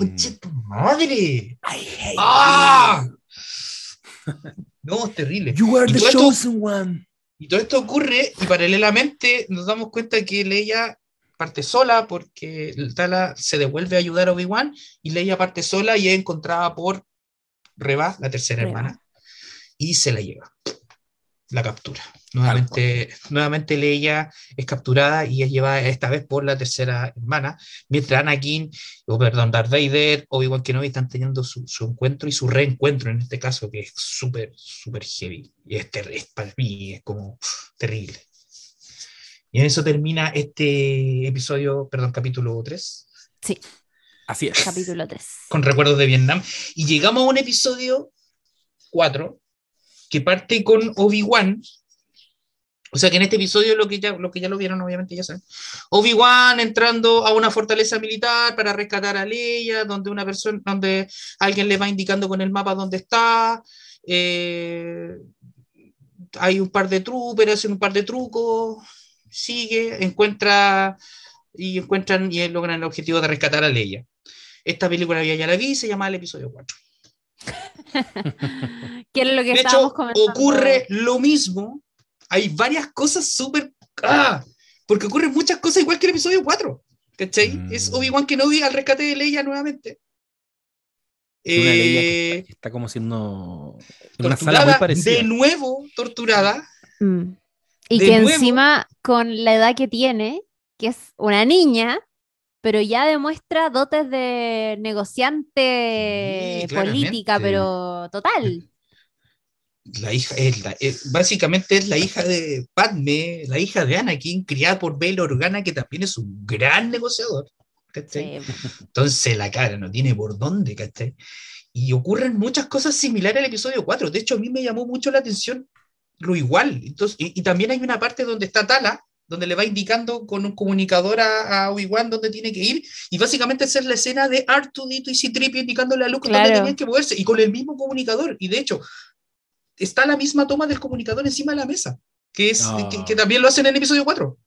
¡Madre! ¡Ah! No, es terrible. You are the esto, chosen one. Y todo esto ocurre y paralelamente nos damos cuenta que Leia parte sola porque Tala se devuelve a ayudar a Obi-Wan y Leia parte sola y es encontrada por Reba, la tercera Reba. hermana y se la lleva. La captura. Nuevamente, nuevamente Leia es capturada y es llevada esta vez por la tercera hermana, mientras Anakin, o oh, perdón, Darth Vader, Obi-Wan Kenobi están teniendo su, su, encuentro y su reencuentro en este caso, que es súper, súper heavy. Y es, es, para mí es como uf, terrible. Y en eso termina este episodio, perdón, capítulo 3. Sí. Así es. Capítulo 3. Con recuerdos de Vietnam. Y llegamos a un episodio 4 que parte con Obi-Wan. O sea que en este episodio lo que ya lo, que ya lo vieron, obviamente ya saben. Obi-Wan entrando a una fortaleza militar para rescatar a Leia, donde una persona, donde alguien le va indicando con el mapa dónde está. Eh, hay un par de troopers, hacen un par de trucos, sigue, encuentra y encuentran y logran el objetivo de rescatar a Leia. Esta película ya la vi, se llama el episodio 4. ¿Qué es lo que de hecho, ocurre lo mismo. Hay varias cosas súper. ¡Ah! Porque ocurren muchas cosas igual que el episodio 4. ¿Cachai? Mm. Es Obi-Wan que no vi al rescate de Leia nuevamente. Una eh, Leia que está, que está, como siendo una sala muy parecida. De nuevo, torturada. Mm. Y de que nuevo, encima, con la edad que tiene, que es una niña, pero ya demuestra dotes de negociante sí, política, pero total. La hija es, la, es, básicamente es la hija de Padme, la hija de Anakin, criada por Bail Organa, que también es un gran negociador. Sí. Entonces la cara no tiene por dónde, ¿cachai? Y ocurren muchas cosas similares al episodio 4. De hecho, a mí me llamó mucho la atención lo igual. Entonces, y, y también hay una parte donde está Tala, donde le va indicando con un comunicador a, a Obi-Wan dónde tiene que ir, y básicamente hacer la escena de R2-D2 y C-3PO indicándole a Luke claro. dónde tenían que moverse, y con el mismo comunicador, y de hecho, está la misma toma del comunicador encima de la mesa, que, es, que, que también lo hacen en el episodio 4,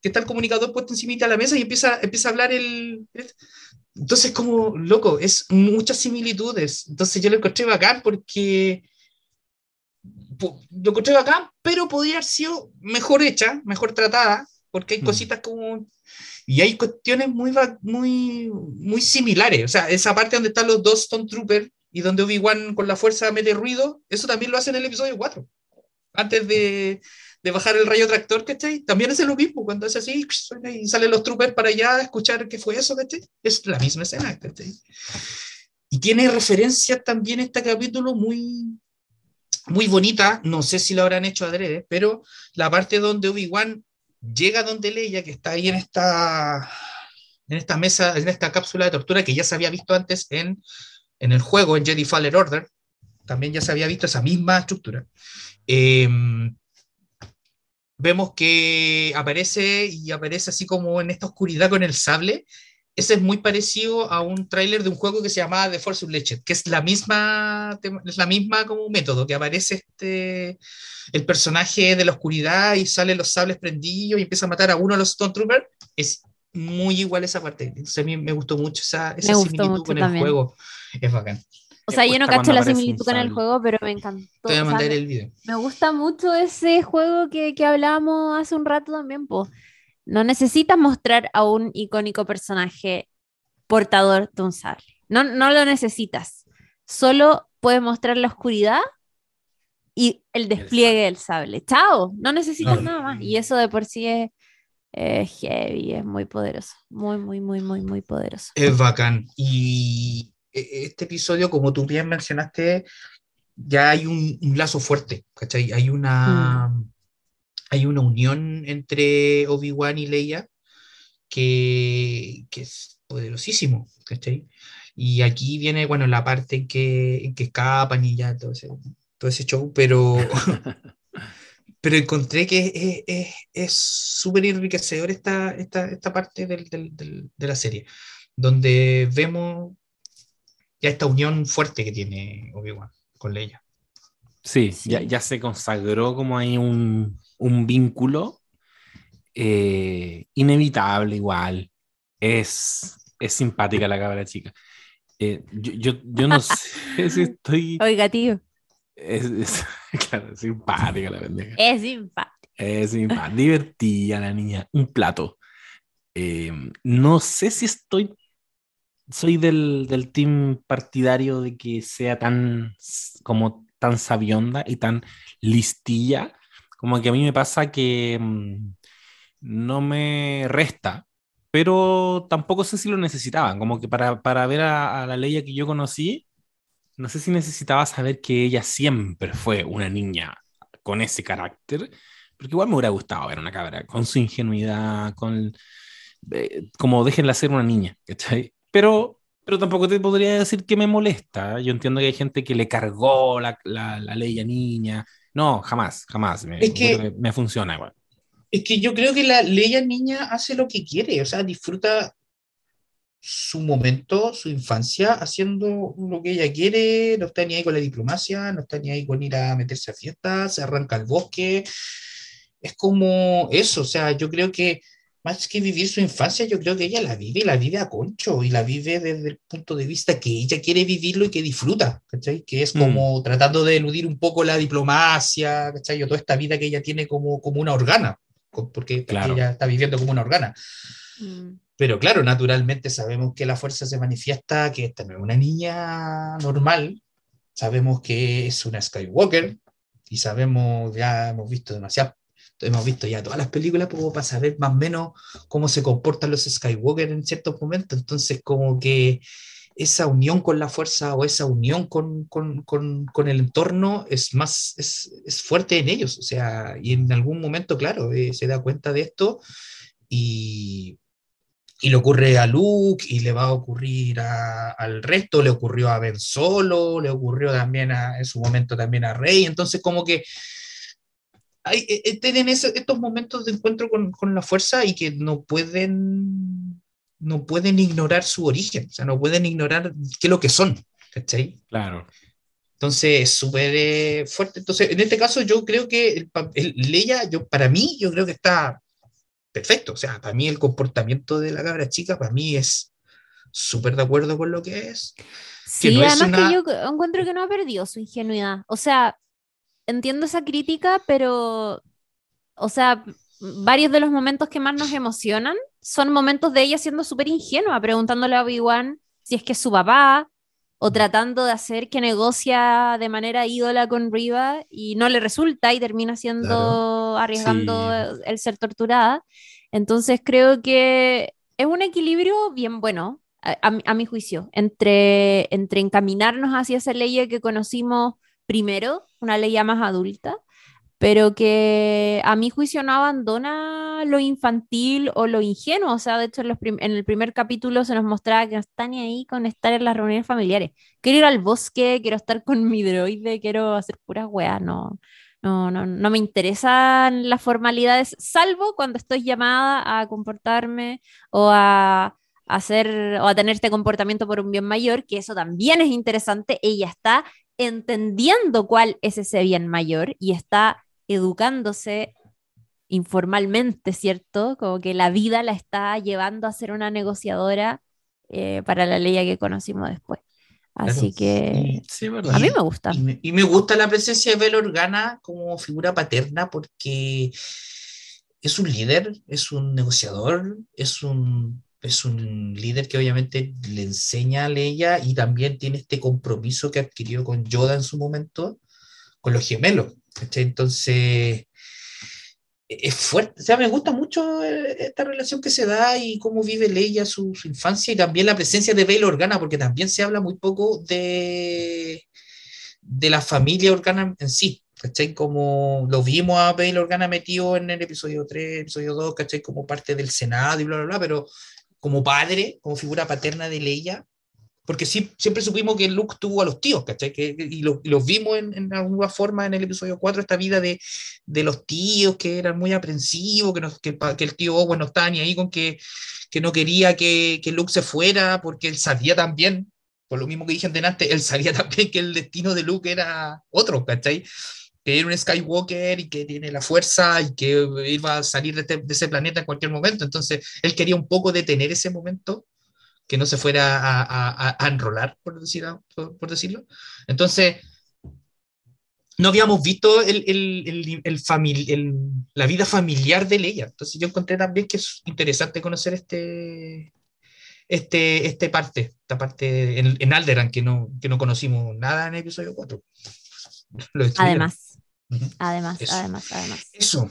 que está el comunicador puesto encima de la mesa y empieza, empieza a hablar el... Entonces, como, loco, es muchas similitudes. Entonces yo lo encontré bacán porque po- lo encontré bacán, pero podría haber sido mejor hecha, mejor tratada, porque hay Mm. cositas como... Y hay cuestiones muy, muy, muy similares. O sea, esa parte donde están los dos Stone Troopers y donde Obi-Wan con la fuerza mete ruido, eso también lo hace en el episodio 4. Antes de, de bajar el rayo tractor, ¿cachai? También hace lo mismo, cuando hace así y salen los troopers para allá a escuchar qué fue eso, ¿cachai? Es la misma escena, ¿cachai? Y tiene referencias también este capítulo muy, muy bonita, no sé si lo habrán hecho adrede, pero la parte donde Obi-Wan llega donde Leia, que está ahí en esta, en esta mesa, en esta cápsula de tortura que ya se había visto antes en, en el juego, en Jedi Fallen Order, también ya se había visto esa misma estructura. Eh, vemos que aparece y aparece así como en esta oscuridad con el sable. Ese es muy parecido a un tráiler de un juego que se llamaba The Force Unleashed, que es la misma, es la misma como método, que aparece este, el personaje de la oscuridad y salen los sables prendidos y empieza a matar a uno de los Stone Troopers. Es muy igual esa parte. Entonces a mí me gustó mucho esa, esa similitud con también. el juego. Es bacán. O sea, yo no cacho la similitud con el juego, pero me encantó. Te voy a O sea, mandar el video. Me gusta mucho ese juego que, que hablábamos hace un rato también, po. No necesitas mostrar a un icónico personaje portador de un sable. No, no lo necesitas. Solo puedes mostrar la oscuridad y el despliegue del sable. Chao, no necesitas Ah. nada más. Y eso de por sí es, es heavy, es muy poderoso. Muy, muy, muy, muy, muy poderoso. Es bacán. Y e- este episodio, como tú bien mencionaste, ya hay un, un lazo fuerte, ¿cachai? Hay una, hay una unión entre Obi-Wan y Leia que, que es poderosísimo, ¿cachai? Y aquí viene, bueno, la parte en que, en que escapan y ya todo ese, todo ese show, pero, pero encontré que es- es- es súper enriquecedor esta, esta, esta parte del- del- del- de la serie, donde vemos ya esta unión fuerte que tiene Obi-Wan con Leia. Sí, Sí. Ya, ya se consagró como hay un, un vínculo eh, inevitable igual. Es, es simpática la cabra chica. Eh, yo, yo, yo no sé si estoy... Oiga, tío, Es, es- claro, es simpática la pendeja. es simpático. Es simpática, divertida la niña. Un plato. Eh, no sé si estoy... Soy del, del team partidario de que sea tan como tan sabionda y tan listilla. Como que a mí me pasa que mm, no me resta, pero tampoco sé si lo necesitaban. Como que para, para ver a, a la Leia que yo conocí, no sé si necesitaba saber que ella siempre fue una niña con ese carácter, porque igual me hubiera gustado ver una cabra con su ingenuidad, con eh, como déjenla ser una niña, ¿cachai? Pero, pero tampoco te podría decir que me molesta. Yo entiendo que hay gente que le cargó la, la, la ley a niña. No, jamás, jamás. Me, Es que- me, funciona igual. Es que yo creo que la Leia niña hace lo que quiere, o sea, disfruta su momento, su infancia, haciendo lo que ella quiere, no está ni ahí con la diplomacia, no está ni ahí con ir a meterse a fiestas, se arranca al bosque, es como eso, o sea, yo creo que más que vivir su infancia, yo creo que ella la vive y la vive a concho y la vive desde el punto de vista que ella quiere vivirlo y que disfruta, ¿cachai? Que es como tratando de eludir un poco la diplomacia, ¿cachai? O toda esta vida que ella tiene como, como una organa, porque Claro. ella está viviendo como una organa. Mm. Pero claro, naturalmente sabemos que la fuerza se manifiesta, que esta no es una niña normal, sabemos que es una Skywalker y sabemos, ya hemos visto demasiado, hemos visto ya todas las películas como para saber más o menos cómo se comportan los Skywalker en ciertos momentos, entonces como que esa unión con la fuerza o esa unión con, con, con, con el entorno es más, es, es, fuerte en ellos, o sea, y en algún momento, claro, eh, se da cuenta de esto y y le ocurre a Luke y le va a ocurrir a, al resto, le ocurrió a Ben Solo, le ocurrió también a, en su momento también a Rey, entonces como que hay, eh, tienen ese, estos momentos de encuentro con, con, la fuerza y que no pueden no pueden ignorar su origen, o sea, no pueden ignorar qué es lo que son, ¿cachai? Claro. Entonces Entonces es súper eh, fuerte. Entonces, en este caso, yo creo que el, el- Leia, yo, para mí, yo creo que está perfecto. O sea, para mí el comportamiento de la cabra chica, para mí es súper de acuerdo con lo que es. Sí, no es además una- que yo encuentro que no ha perdido su ingenuidad. O sea, entiendo esa crítica, pero, o sea, varios de los momentos que más nos emocionan son momentos de ella siendo súper ingenua, preguntándole a Obi-Wan si es que es su papá, o tratando de hacer que negocia de manera ídola con Riva y no le resulta y termina siendo Claro. arriesgando Sí. el ser torturada. Entonces creo que es un equilibrio bien bueno, a, a mi- a mi juicio, entre, entre encaminarnos hacia esa ley que conocimos primero, una ley ya más adulta, pero que a mi juicio no abandona lo infantil o lo ingenuo. O sea, de hecho, en, los el primer capítulo se nos mostraba que no está ni ahí con estar en las reuniones familiares. Quiero ir al bosque, quiero estar con mi droide, quiero hacer puras weas, no. No, no, no me interesan las formalidades, salvo cuando estoy llamada a comportarme o a hacer o a tener este comportamiento por un bien mayor, que eso también es interesante. Ella está entendiendo cuál es ese bien mayor y está educándose informalmente, ¿cierto? Como que la vida la está llevando a ser una negociadora eh, para la ley que conocimos después. Así Claro. que Sí, a mí me gusta. Y me, y me gusta la presencia de Bel Organa como figura paterna porque es un líder, es un negociador, es un, es un líder que obviamente le enseña a Leia y también tiene este compromiso que adquirió con Yoda en su momento, con los gemelos. ¿Cachai? Entonces, es fuerte, o sea, me gusta mucho eh, esta relación que se da y cómo vive Leia su, su infancia y también la presencia de Bail Organa, porque también se habla muy poco de, de la familia Organa en sí, ¿cachai? Como lo vimos a Bail Organa metido en el episodio 3, episodio 2, ¿cachai? Como parte del Senado y bla, bla, bla, pero como padre, como figura paterna de Leia, porque sí, siempre supimos que Luke tuvo a los tíos, ¿cachai? Que, y, lo- y los vimos en, en alguna forma en el episodio 4, esta vida de, de los tíos que eran muy aprensivos, que, que, que el tío Owen no estaba ni ahí con que, que no quería que, que Luke se fuera, porque él sabía también, por lo mismo que dije antes, él sabía también que el destino de Luke era otro, ¿cachai? Que era un Skywalker y que tiene la fuerza y que iba a salir de, este- de ese planeta en cualquier momento. Entonces, él quería un poco detener ese momento que no se fuera a, a- a- enrolar, por, decir, por, por decirlo. Entonces, no habíamos visto el, el- el- famili- la vida familiar de Leia. Entonces, yo encontré también que es interesante conocer este, este, este parte, esta parte en, en Alderaan, que no, que no conocimos nada en el episodio 4. Lo. Además, Ujú. además, Eso. además, además. Eso.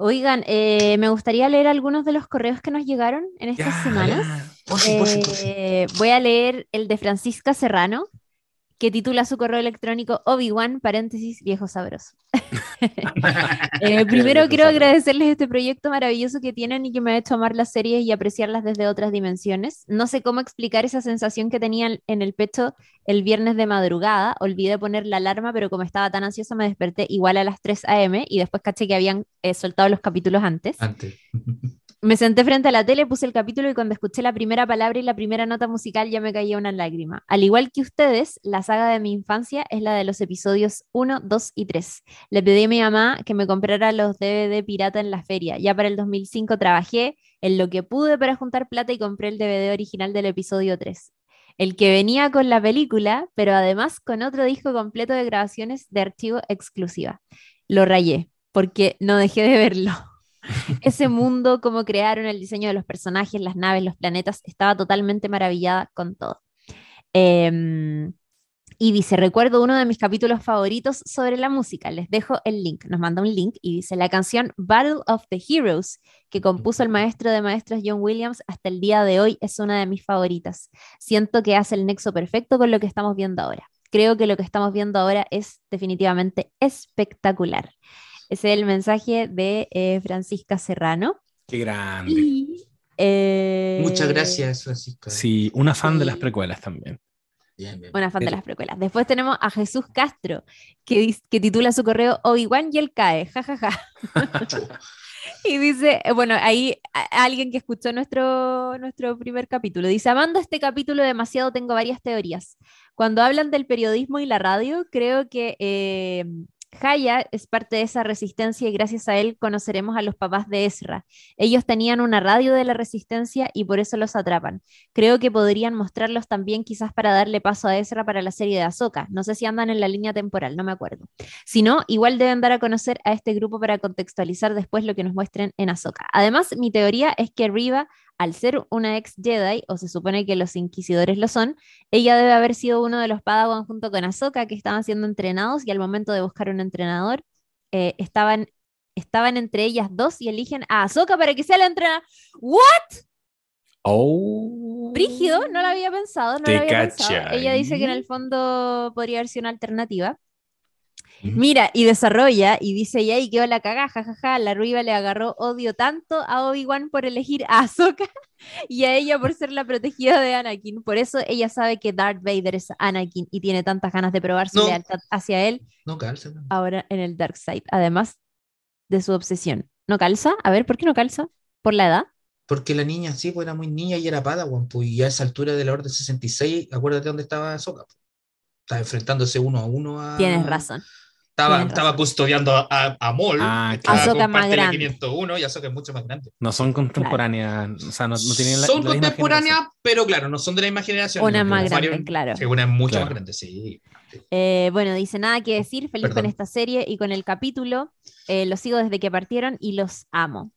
Oigan, eh, me gustaría leer algunos de los correos que nos llegaron en estas Ya, semanas. ya. Porfi, porfi. Eh, voy a leer el de Francisca Serrano, que titula su correo electrónico Obi-Wan, paréntesis, viejo sabroso. Eh, primero quiero agradecerles este proyecto maravilloso que tienen y que me ha hecho amar las series y apreciarlas desde otras dimensiones. No sé cómo explicar esa sensación que tenía en el pecho el viernes de madrugada. Olvidé poner la alarma, pero como estaba tan ansiosa me desperté igual a las 3 a.m. y después caché que habían eh, soltado los capítulos antes. Antes. Me senté frente a la tele, puse el capítulo y cuando escuché la primera palabra y la primera nota musical ya me caía una lágrima. Al igual que ustedes, la saga de mi infancia es la de los episodios 1, 2 y 3. Le pedí a mi mamá que me comprara los DVD pirata en la feria. Ya para el 2005 trabajé en lo que pude para juntar plata y compré el DVD original del episodio 3. El que venía con la película, pero además con otro disco completo de grabaciones de archivo exclusiva. Lo rayé porque no dejé de verlo. Ese mundo, cómo crearon el diseño de los personajes, las naves, los planetas, estaba totalmente maravillada con todo. Em, y dice, recuerdo uno de mis capítulos favoritos sobre la música. Les dejo el link. Nos manda un link y dice, la canción Battle of the Heroes, que compuso el maestro de maestros John Williams, hasta el día de hoy es una de mis favoritas. Siento que hace el nexo perfecto con lo que estamos viendo ahora. Creo que lo que estamos viendo ahora es definitivamente espectacular. Ese es el mensaje de eh, Francisca Serrano. Qué grande. Y, eh, Muchas gracias, Francisco. Sí, una fan de las precuelas también. Bien, bien. Una fan de las precuelas. Después tenemos a Jesús Castro, que, titula su correo Obi-Wan y él cae. Ja, ja, ja. Y dice, eh, bueno, ahí alguien que escuchó nuestro, nuestro primer capítulo, dice, amando este capítulo demasiado, tengo varias teorías. Cuando hablan del periodismo y la radio, creo que eh, Haya es parte de esa resistencia y gracias a él conoceremos a los papás de Ezra. Ellos tenían una radio de la resistencia y por eso los atrapan. Creo que podrían mostrarlos también quizás para darle paso a Ezra para la serie de Ahsoka. No sé si andan en la línea temporal, no me acuerdo. Si no, igual deben dar a conocer a este grupo para contextualizar después lo que nos muestren en Ahsoka. Además, mi teoría es que Riva, al ser una ex Jedi, o se supone que los inquisidores lo son, ella debe haber sido uno de los Padawan junto con Ahsoka que estaban siendo entrenados y al momento de buscar un entrenador, eh, estaban, estaban entre ellas dos y eligen a Ahsoka para que sea la entrenadora. ¿What? Oh. Brígido, no lo había pensado, no lo había pensado. Ella dice que en el fondo podría haber sido una alternativa. Mira, y desarrolla, y dice, y ahí quedó la cagada, jajaja, la Ruiva le agarró odio tanto a Obi-Wan por elegir a Ahsoka y a ella por ser la protegida de Anakin. Por eso ella sabe que Darth Vader es Anakin y tiene tantas ganas de probar su No. lealtad hacia él No calza. no. ahora en el Dark Side, además de su obsesión. ¿No calza? A ver, ¿por qué no calza? ¿Por la edad? Porque la niña, sí, pues era muy niña y era Padawan, pues, y a esa altura de la Orden 66, acuérdate dónde estaba Ahsoka. pues. Estaba enfrentándose uno a uno a... Tienes razón. Estaba, estaba custodiando a, a, Maul, Ah, que claro. Con más grande. 501 y Ahsoka es mucho más grande. No son contemporáneas, o sea, no, no tienen la, son la contemporáneas, pero claro, no son de la misma generación. Una más grande, claro. sí, una es mucho Claro. más grande, sí. Eh, bueno, dice nada que decir, feliz con esta serie y con el capítulo. Eh, los sigo desde que partieron y los amo.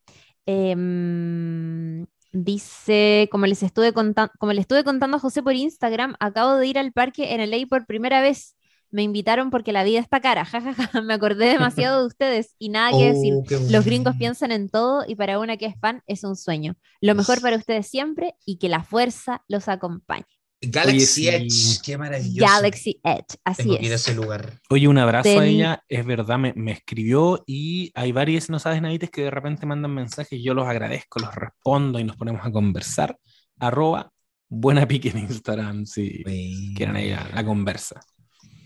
Em, dice, como les estuve contando, como le estuve contando a José por Instagram, acabo de ir al parque en LA por primera vez. Me invitaron porque la vida está cara. jajaja, Me acordé demasiado de ustedes y nada que decir. Oh, Los gringos piensan en todo y para una que es fan es un sueño. Lo mejor para ustedes siempre y que la fuerza los acompañe. Galaxy Oye, sí. Edge, qué maravilloso. Galaxy Edge, así Tengo que ir a es. ese lugar. Oye, un abrazo a ella, es verdad, me, me escribió y hay varios no sabes nadites que de repente mandan mensajes, yo los agradezco, los respondo y nos ponemos a conversar. Arroba buena pique en Instagram, si quieren ahí la, la conversa.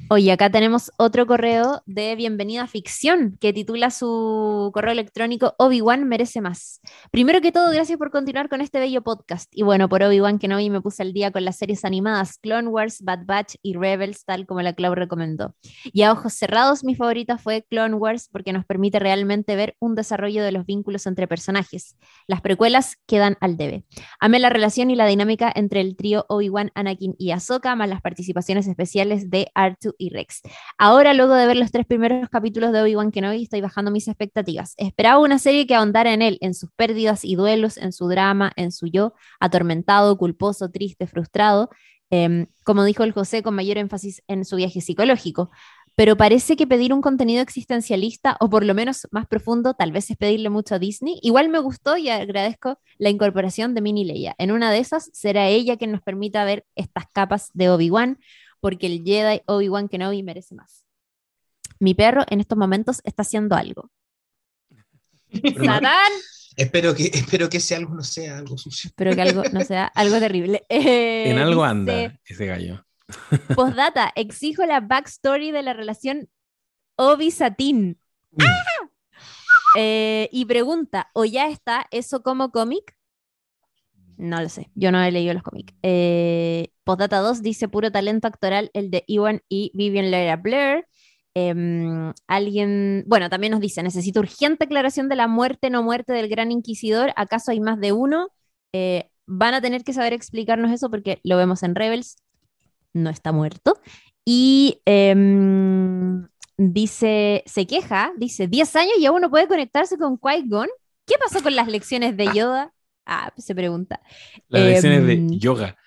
Oye, acá tenemos otro correo de Bienvenida Ficción que titula su correo electrónico Obi-Wan merece más. Primero que todo, gracias por continuar con este bello podcast. Y bueno, por Obi-Wan que no vi me puse al día con las series animadas Clone Wars, Bad Batch y Rebels, tal como la Clau recomendó. Y a ojos cerrados, mi favorita fue Clone Wars porque nos permite realmente ver un desarrollo de los vínculos entre personajes. Las precuelas quedan al debe. Amé la relación y la dinámica entre el trío Obi-Wan, Anakin y Ahsoka, más las participaciones especiales de R2 y Rex. Ahora, luego de ver los tres primeros capítulos de Obi-Wan Kenobi, estoy bajando mis expectativas. Esperaba una serie que ahondara en él, en sus pérdidas y duelos, en su drama, en su yo, atormentado, culposo, triste, frustrado, em, como dijo el José, con mayor énfasis en su viaje psicológico. Pero parece que pedir un contenido existencialista, o por lo menos más profundo, tal vez es pedirle mucho a Disney. Igual me gustó y agradezco la incorporación de Mini Leia. En una de esas será ella quien nos permita ver estas capas de Obi-Wan, porque el Jedi Obi-Wan Kenobi merece más. Mi perro en estos momentos está haciendo algo. ¡Satán! Espero que, espero que ese algo no sea algo sucio. Pero que algo, no sea, algo terrible. Eh, En algo dice, anda ese gallo. Postdata, exijo la backstory de la relación Obi-Satín. ¡Ah! Eh, y pregunta, ¿o ya está eso como cómic? No lo sé, yo no he leído los cómics. Eh, Postdata 2 dice puro talento actoral el de Ewan y Vivian Leigh Blair. Em, alguien, bueno, también nos dice, necesito urgente aclaración de la muerte no muerte del gran inquisidor. ¿Acaso hay más de uno? Eh, van a tener que saber explicarnos eso porque lo vemos en Rebels. No está muerto. Y em, dice, se queja, dice, 10 años y aún no puede conectarse con Qui-Gon. ¿Qué pasó con las lecciones de Yoda? Ah, se pregunta. Las lecciones Em, de yoga.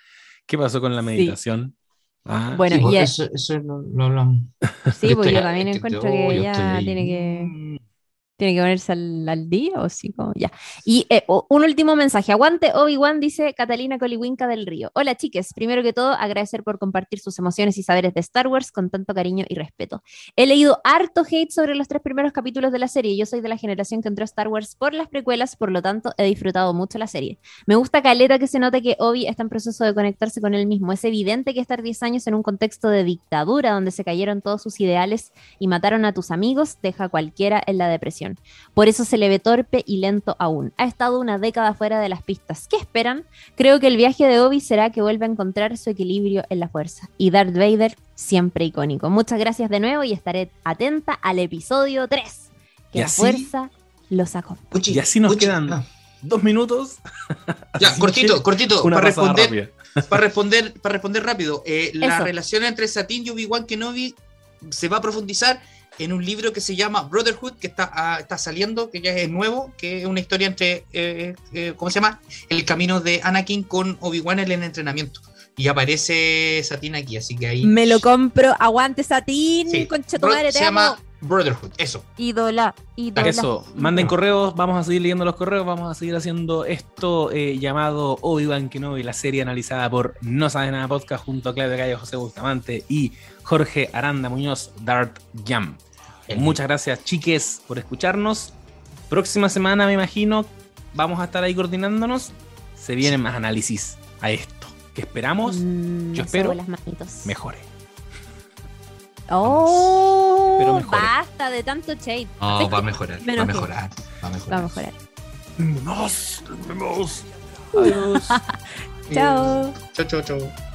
¿Qué pasó con la sí. meditación? Ah, Bueno, Sí, pues, y a- eso, eso lo, lo hablamos. Sí, pues yo también encuentro yo- que ahí. tiene que. Tiene que ponerse al, día o sí, como ya. Y eh, un último mensaje. Aguante Obi-Wan, dice Catalina Coliwinca del Río. Hola, chiques. Primero que todo, agradecer por compartir sus emociones y saberes de Star Wars con tanto cariño y respeto. He leído harto hate sobre los tres primeros capítulos de la serie. Yo soy de la generación que entró a Star Wars por las precuelas, por lo tanto, he disfrutado mucho la serie. Me gusta caleta que se note que Obi está en proceso de conectarse con él mismo. Es evidente que estar 10 años en un contexto de dictadura donde se cayeron todos sus ideales y mataron a tus amigos deja a cualquiera en la depresión. Por eso se le ve torpe y lento aún. Ha estado una década fuera de las pistas. ¿Qué esperan? Creo que el viaje de Obi será que vuelva a encontrar su equilibrio en la fuerza. Y Darth Vader, siempre icónico. Muchas gracias de nuevo y estaré atenta al episodio 3. Que la así- fuerza los acompañe. Puchi, Y así nos quedan ah. dos minutos. Ya, cortito, cortito, Una para responder, rápida. para responder, para responder rápido. eh, la relación entre Satín y Obi-Wan Kenobi se va a profundizar en un libro que se llama Brotherhood, que está, ah, está saliendo, que ya es nuevo, que es una historia entre, eh, eh, ¿cómo se llama? El camino de Anakin con Obi-Wan en el entrenamiento. Y aparece Satín aquí, así que ahí... Me lo compro. Aguante Satín. Sí, Concha tu se llama. Brotherhood, eso. Ídola. Ídola. Eso, manden correos, vamos a seguir leyendo los correos, vamos a seguir haciendo esto eh, llamado Obi-Wan Kenobi, la serie analizada por No Sabe Nada Podcast junto a Claudio Gallo, José Bustamante y Jorge Aranda Muñoz, Dart Jam. Muchas gracias, chiques, por escucharnos. Próxima semana, me imagino, vamos a estar ahí coordinándonos. Se vienen más análisis a esto. Que esperamos Mm, yo espero las manitos. mejore. Oh, Pero mejore. basta de tanto shade. No, ¿Sabes va a mejorar, va a mejorar, va a Va a mejorar. mejorar. Nos vemos. Adiós. Chao. Chau, chau, chau.